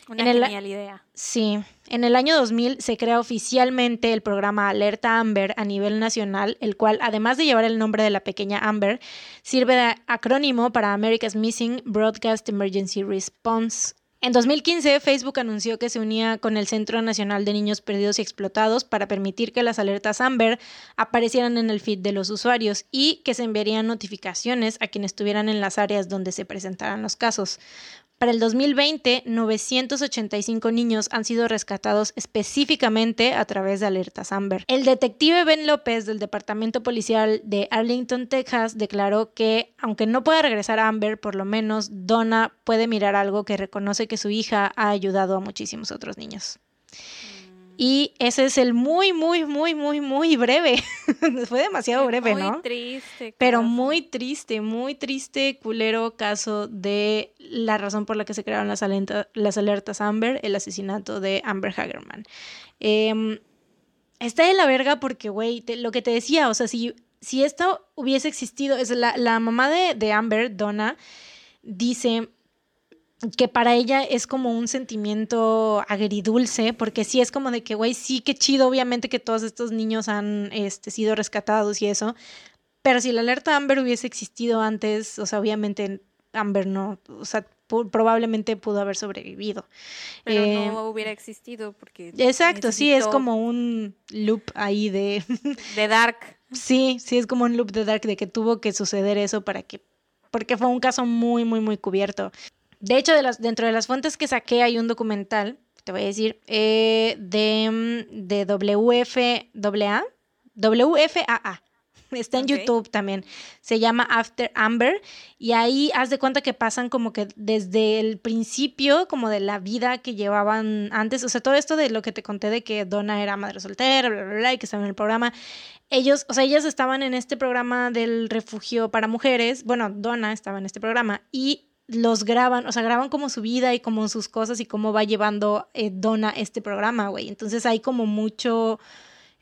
S2: Una genial idea.
S1: Sí. En el año 2000 se crea oficialmente el programa Alerta Amber a nivel nacional, el cual, además de llevar el nombre de la pequeña Amber, sirve de acrónimo para America's Missing Broadcast Emergency Response en 2015, Facebook anunció que se unía con el Centro Nacional de Niños Perdidos y Explotados para permitir que las alertas Amber aparecieran en el feed de los usuarios y que se enviarían notificaciones a quienes estuvieran en las áreas donde se presentaran los casos. Para el 2020, 985 niños han sido rescatados específicamente a través de alertas Amber. El detective Ben López del Departamento Policial de Arlington, Texas, declaró que, aunque no pueda regresar a Amber, por lo menos Donna puede mirar algo que reconoce que su hija ha ayudado a muchísimos otros niños. Y ese es el muy, muy, muy, muy, muy breve. Fue demasiado breve, ¿no?
S2: Muy triste.
S1: Pero
S2: caso.
S1: muy triste, muy triste, culero caso de la razón por la que se crearon las, alenta- las alertas Amber, el asesinato de Amber Hagerman. Em, está de la verga porque, güey, lo que te decía, o sea, si, si esto hubiese existido, es la, la mamá de, de Amber, Donna, dice que para ella es como un sentimiento agridulce, porque sí es como de que, güey, sí, qué chido, obviamente que todos estos niños han este, sido rescatados y eso, pero si la alerta Amber hubiese existido antes, o sea, obviamente Amber no, o sea, probablemente pudo haber sobrevivido.
S2: Pero
S1: Eh,
S2: no hubiera existido porque.
S1: Exacto, sí, es como un loop ahí de...
S2: De Dark.
S1: sí, sí, es como un loop de Dark de que tuvo que suceder eso para que... Porque fue un caso muy, muy, muy cubierto. De hecho, de las, dentro de las fuentes que saqué hay un documental, te voy a decir, eh, de, mm, de WFAA, WFAA. Está en. YouTube también. Se llama After Amber. Y ahí haz de cuenta que pasan como que desde el principio, como de la vida que llevaban antes. O sea, todo esto de lo que te conté de que Donna era madre soltera, bla, bla, bla, y que estaba en el programa. Ellos, o sea, ellas estaban en este programa del refugio para mujeres. Bueno, Donna estaba en este programa. Y los graban, o sea, graban como su vida y como sus cosas y cómo va llevando eh, Donna este programa, güey. Entonces hay como mucho,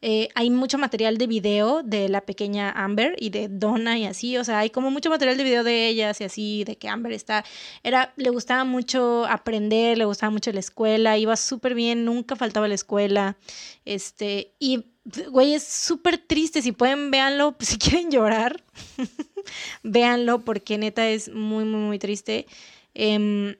S1: eh, hay mucho material de video de la pequeña Amber y de Donna y así, o sea, hay como mucho material de video de ellas y así, de que Amber está, era, le gustaba mucho aprender, le gustaba mucho la escuela, iba súper bien, nunca faltaba a la escuela, este, y, güey, es súper triste, si pueden, véanlo, si quieren llorar, véanlo, porque neta es muy, muy, muy triste. Em,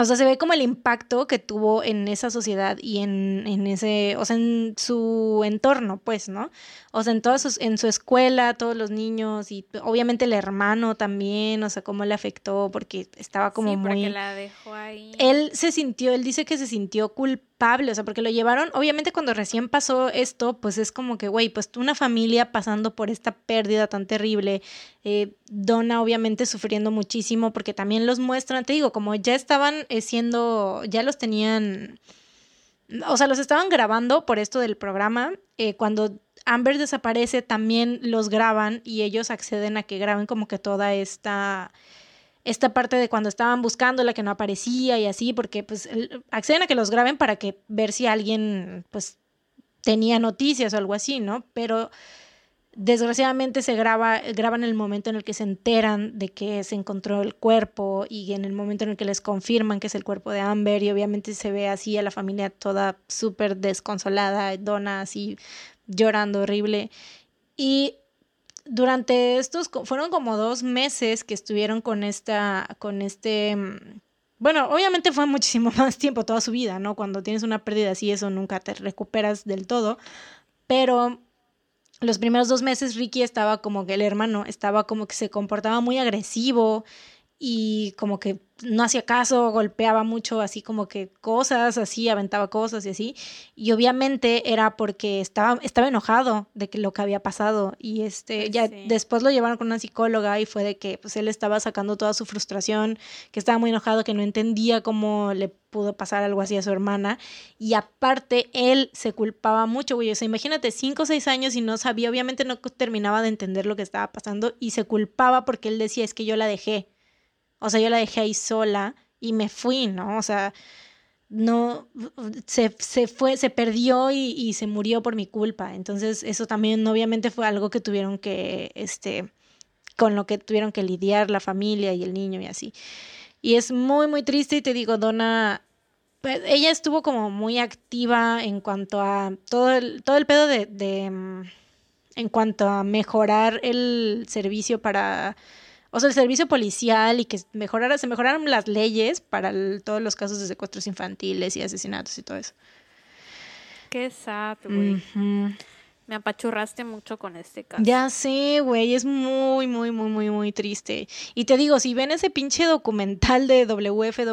S1: o sea, se ve como el impacto que tuvo en esa sociedad y en, en ese, o sea, en su entorno, pues, ¿no? O sea, en todas sus, en su escuela, todos los niños y obviamente el hermano también, o sea, cómo le afectó porque estaba como
S2: sí, porque
S1: muy...
S2: la dejó ahí.
S1: Él se sintió, él dice que se sintió culpable, o sea, porque lo llevaron, obviamente cuando recién pasó esto, pues es como que, güey, pues una familia pasando por esta pérdida tan terrible, eh, Donna obviamente sufriendo muchísimo, porque también los muestran, te digo, como ya estaban eh, siendo, ya los tenían, o sea, los estaban grabando por esto del programa, eh, cuando Amber desaparece también los graban y ellos acceden a que graben como que toda esta esta parte de cuando estaban buscando la que no aparecía y así, porque pues acceden a que los graben para que ver si alguien pues tenía noticias o algo así, ¿no? Pero desgraciadamente se graba, graban el momento en el que se enteran de que se encontró el cuerpo y en el momento en el que les confirman que es el cuerpo de Amber y obviamente se ve así a la familia toda súper desconsolada, Donna así llorando horrible. Y durante estos, fueron como dos meses que estuvieron con esta, con este, mm, bueno, obviamente fue muchísimo más tiempo, toda su vida, ¿no? Cuando tienes una pérdida así, eso nunca te recuperas del todo, pero los primeros dos meses Ricky estaba como que el hermano estaba como que se comportaba muy agresivo y como que no hacía caso, golpeaba mucho así como que cosas, así aventaba cosas y así. Y obviamente era porque estaba, estaba enojado de que lo que había pasado. Y este, ya
S2: sí.
S1: después lo llevaron con una psicóloga y fue de que pues él estaba sacando toda su frustración, que estaba muy enojado, que no entendía cómo le pudo pasar algo así a su hermana. Y aparte, él se culpaba mucho, güey. O sea, imagínate, cinco o seis años y no sabía, obviamente no terminaba de entender lo que estaba pasando y se culpaba porque él decía, es que yo la dejé. O sea, yo la dejé ahí sola y me fui, ¿no? O sea, no, se, se fue, se perdió y, se murió por mi culpa. Entonces, eso también obviamente fue algo que tuvieron que, este, con lo que tuvieron que lidiar la familia y el niño y así. Y es muy, muy triste y te digo, Donna, pues, ella estuvo como muy activa en cuanto a todo el, todo el pedo de, de, mm, en cuanto a mejorar el servicio para, o sea, el servicio policial y que mejorara, se mejoraran las leyes para el- todos los casos de secuestros infantiles y asesinatos y todo eso.
S2: Qué sad, güey. Me apachurraste mucho con este caso.
S1: Ya sé, güey, es muy, muy, muy, muy, muy triste. Y te digo, si ven ese pinche documental de WF,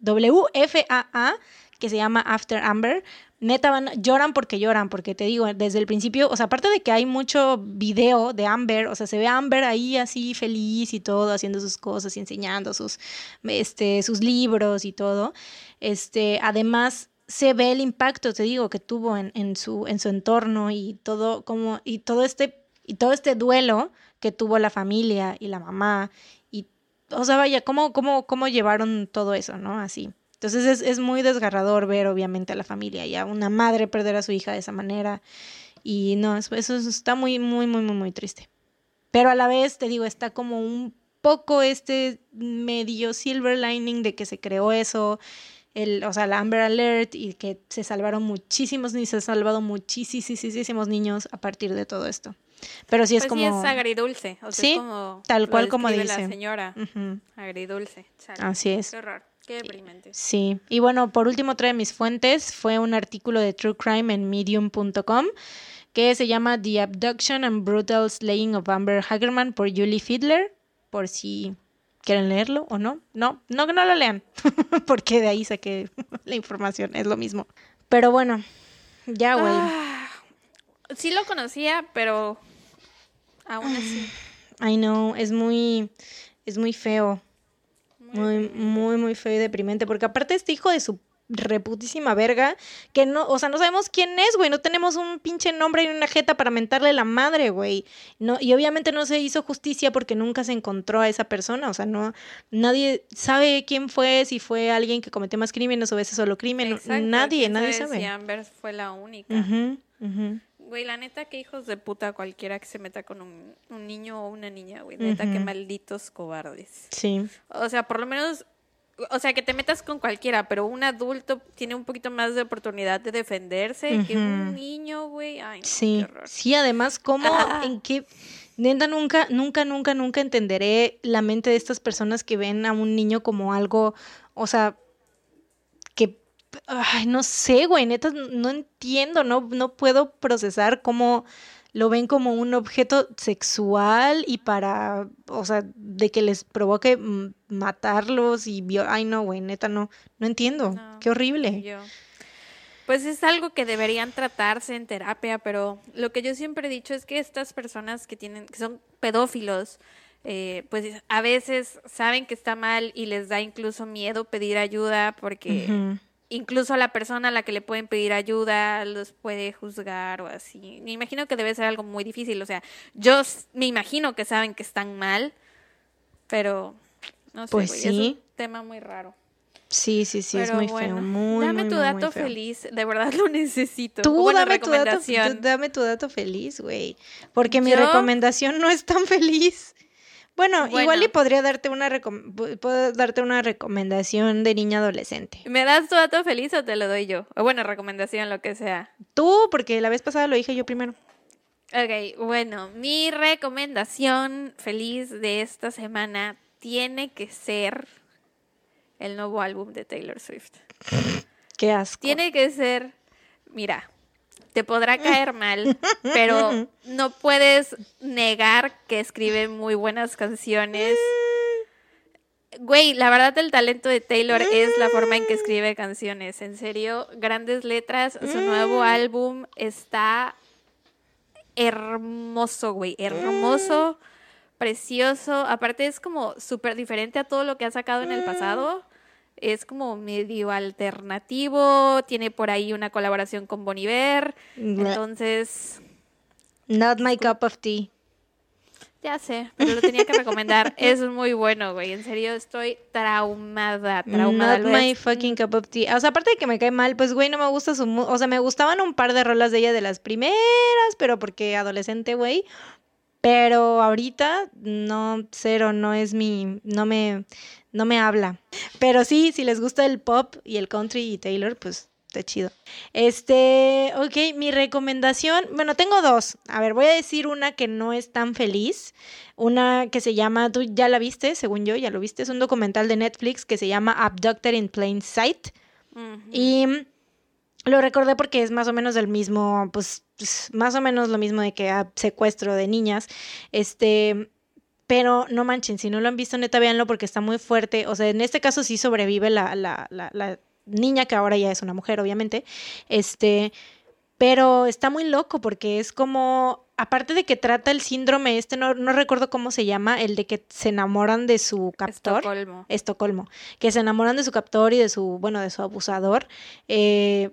S1: WFAA que se llama After Amber, neta van, lloran porque lloran, porque te digo, desde el principio, o sea, aparte de que hay mucho video de Amber, o sea, se ve Amber ahí así feliz y todo, haciendo sus cosas y enseñando sus, este, sus libros y todo, este, además se ve el impacto, te digo, que tuvo en, en, su, en su entorno y todo como, y todo este, y todo este duelo que tuvo la familia y la mamá, y, o sea, vaya, cómo, cómo, cómo llevaron todo eso, ¿no? Así. Entonces es, es, muy desgarrador ver obviamente a la familia y a una madre perder a su hija de esa manera. Y no, eso, eso está muy, muy, muy, muy, muy triste. Pero a la vez, te digo, está como un poco este medio silver lining de que se creó eso, el, o sea, la Amber Alert y que se salvaron muchísimos, ni se han salvado muchísimos niños a partir de todo esto. Pero sí es
S2: pues
S1: como.
S2: Sí, es agridulce. O sea,
S1: sí,
S2: es como
S1: tal cual como dice.
S2: la señora. Uh -huh. Agridulce. Chale.
S1: Así es.
S2: Qué horror. Qué deprimente.
S1: Sí. Y bueno, por último, otra de mis fuentes fue un artículo de True Crime en medium.com que se llama The Abduction and Brutal Slaying of Amber Hagerman por Julie Fiedler, por si quieren leerlo o no. No, no que no lo lean, porque de ahí saqué la información, es lo mismo. Pero bueno, ya, güey.
S2: Ah, sí lo conocía, pero aún así.
S1: I know, es muy, es muy feo. Muy, muy, muy feo y deprimente. Porque aparte este hijo de su reputísima verga, que no, o sea, no sabemos quién es, güey, no tenemos un pinche nombre y una jeta para mentarle la madre, güey. No, y obviamente no se hizo justicia porque nunca se encontró a esa persona, o sea, no, nadie sabe quién fue, si fue alguien que cometió más crímenes o veces solo crimen,
S2: Exacto,
S1: nadie, nadie sabe.
S2: Si Amber fue la única.
S1: Uh -huh, uh -huh.
S2: Güey, la neta, que hijos de puta cualquiera que se meta con un, un niño o una niña, güey. Neta, uh -huh. que malditos cobardes.
S1: Sí.
S2: O sea, por lo menos, o sea, que te metas con cualquiera, pero un adulto tiene un poquito más de oportunidad de defenderse uh -huh. que un niño, güey. Ay, no,
S1: sí. Sí, además, ¿cómo, ah. en qué... Neta, nunca, nunca, nunca, nunca entenderé la mente de estas personas que ven a un niño como algo, o sea, Ay, no sé, güey, neta, no entiendo, no, no puedo procesar cómo lo ven como un objeto sexual y para, o sea, de que les provoque matarlos y, ay, no, güey, neta, no, no entiendo, no, qué horrible.
S2: Yo. Pues es algo que deberían tratarse en terapia, pero lo que yo siempre he dicho es que estas personas que tienen, que son pedófilos, eh, pues a veces saben que está mal y les da incluso miedo pedir ayuda porque uh -huh incluso a la persona a la que le pueden pedir ayuda los puede juzgar o así. Me imagino que debe ser algo muy difícil. O sea, yo me imagino que saben que están mal, pero no sé,
S1: pues sí.
S2: es un tema muy raro.
S1: Sí, sí, sí, pero es muy bueno, feo. Muy,
S2: dame
S1: muy,
S2: tu
S1: muy,
S2: dato
S1: muy
S2: feliz, de verdad lo necesito.
S1: Tú
S2: Buena
S1: dame, tu dato, tú dame tu dato feliz, güey. Porque mi ¿Yo? recomendación no es tan feliz. Bueno, bueno, igual y podría darte una puedo darte una recomendación de niña adolescente.
S2: ¿Me das tu dato feliz o te lo doy yo? O bueno, recomendación, lo que sea.
S1: Tú, porque la vez pasada lo dije yo primero.
S2: Ok, bueno, mi recomendación feliz de esta semana tiene que ser el nuevo álbum de Taylor Swift.
S1: Qué asco.
S2: Tiene que ser, mira, te podrá caer mal, pero no puedes negar que escribe muy buenas canciones. Güey, la verdad el talento de Taylor es la forma en que escribe canciones. En serio, grandes letras. Su nuevo álbum está hermoso, güey. Hermoso, precioso. Aparte es como súper diferente a todo lo que ha sacado en el pasado es como medio alternativo, tiene por ahí una colaboración con Bon Iver, entonces...
S1: Not my cup of tea.
S2: Ya sé, pero lo tenía que recomendar. es muy bueno, güey. En serio, estoy traumada, traumada.
S1: Not my fucking cup of tea. O sea, aparte de que me cae mal, pues, güey, no me gusta su... O sea, me gustaban un par de rolas de ella de las primeras, pero porque adolescente, güey. Pero ahorita, no, cero, no es mi... No me no me habla. Pero sí, si les gusta el pop y el country y Taylor, pues está chido. Este, ok, mi recomendación, bueno, tengo dos. A ver, voy a decir una que no es tan feliz. Una que se llama, tú ya la viste, según yo, ya lo viste, es un documental de Netflix que se llama Abducted in Plain Sight. Uh -huh. Y lo recordé porque es más o menos del mismo, pues, pues más o menos lo mismo de que ah, secuestro de niñas. Este, pero no manchen, si no lo han visto, neta, véanlo porque está muy fuerte. O sea, en este caso sí sobrevive la, la, la, la niña, que ahora ya es una mujer, obviamente. Este, pero está muy loco porque es como, aparte de que trata el síndrome este, no, no recuerdo cómo se llama, el de que se enamoran de su captor.
S2: Estocolmo.
S1: Estocolmo. Que se enamoran de su captor y de su, bueno, de su abusador. Eh,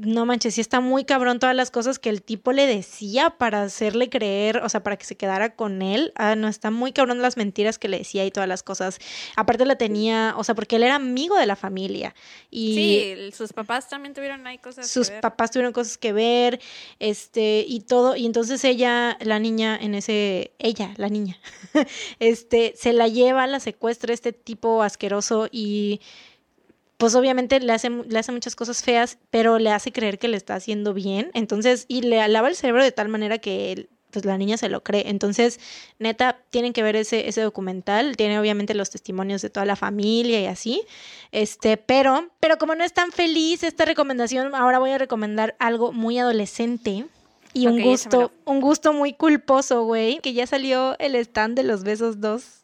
S1: no manches, sí está muy cabrón todas las cosas que el tipo le decía para hacerle creer, o sea, para que se quedara con él. Ah, no, está muy cabrón las mentiras que le decía y todas las cosas. Aparte la tenía, o sea, porque él era amigo de la familia. Y
S2: Sí, sus papás también tuvieron ahí cosas que
S1: sus
S2: ver.
S1: papás tuvieron cosas que ver, este, y todo, y entonces ella, la niña, en ese, ella, la niña, este, se la lleva, la secuestra este tipo asqueroso y pues obviamente le hace, le hace muchas cosas feas, pero le hace creer que le está haciendo bien, entonces, y le lava el cerebro de tal manera que pues la niña se lo cree. Entonces, neta, tienen que ver ese, ese documental. Tiene obviamente los testimonios de toda la familia y así. Este, pero, pero como no es tan feliz esta recomendación, ahora voy a recomendar algo muy adolescente. Y un gusto, un gusto muy culposo, güey. Que ya salió el stand de los besos 2.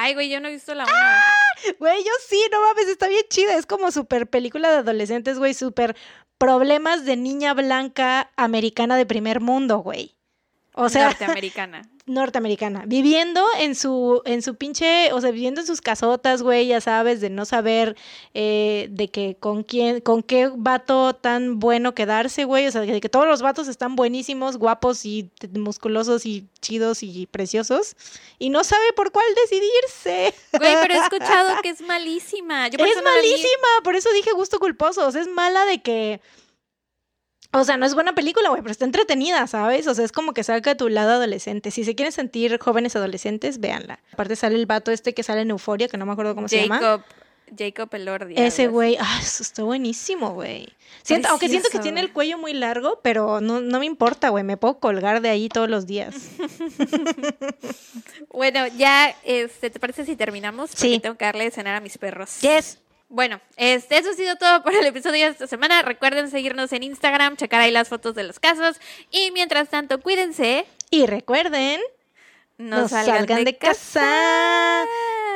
S2: Ay, güey, yo no he visto la
S1: ¡Ah!
S2: una.
S1: Güey, yo sí, no mames, está bien chida. Es como súper película de adolescentes, güey. Súper problemas de niña blanca americana de primer mundo, güey. O sea,
S2: norteamericana.
S1: norteamericana, viviendo en su, en su pinche, o sea, viviendo en sus casotas, güey, ya sabes, de no saber eh, de que con quién, con qué vato tan bueno quedarse, güey, o sea, de que todos los vatos están buenísimos, guapos y musculosos y chidos y preciosos, y no sabe por cuál decidirse.
S2: Güey, pero he escuchado que es malísima. Yo por
S1: Es
S2: no
S1: malísima, por eso dije gusto culposo, o sea, es mala de que... O sea, no es buena película, güey, pero está entretenida, ¿sabes? O sea, es como que saca tu lado adolescente. Si se quieren sentir jóvenes adolescentes, véanla. Aparte sale el vato este que sale en Euforia, que no me acuerdo cómo se llama.
S2: Jacob, Jacob Elordi.
S1: Ese güey, ah, eso está buenísimo, güey. Siento, aunque siento que tiene el cuello muy largo, pero no, no me importa, güey. Me puedo colgar de ahí todos los días.
S2: Bueno, ya, este, ¿te parece si terminamos? Porque
S1: Sí.
S2: tengo que darle de cenar a mis perros.
S1: Yes.
S2: Bueno, este, eso ha sido todo por el episodio de esta semana. Recuerden seguirnos en Instagram, checar ahí las fotos de los casos. Y mientras tanto, cuídense.
S1: Y recuerden,
S2: No,
S1: no salgan, de casa.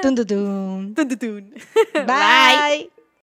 S1: Tun, tun, tun.
S2: Tun, tun, tun.
S1: Bye.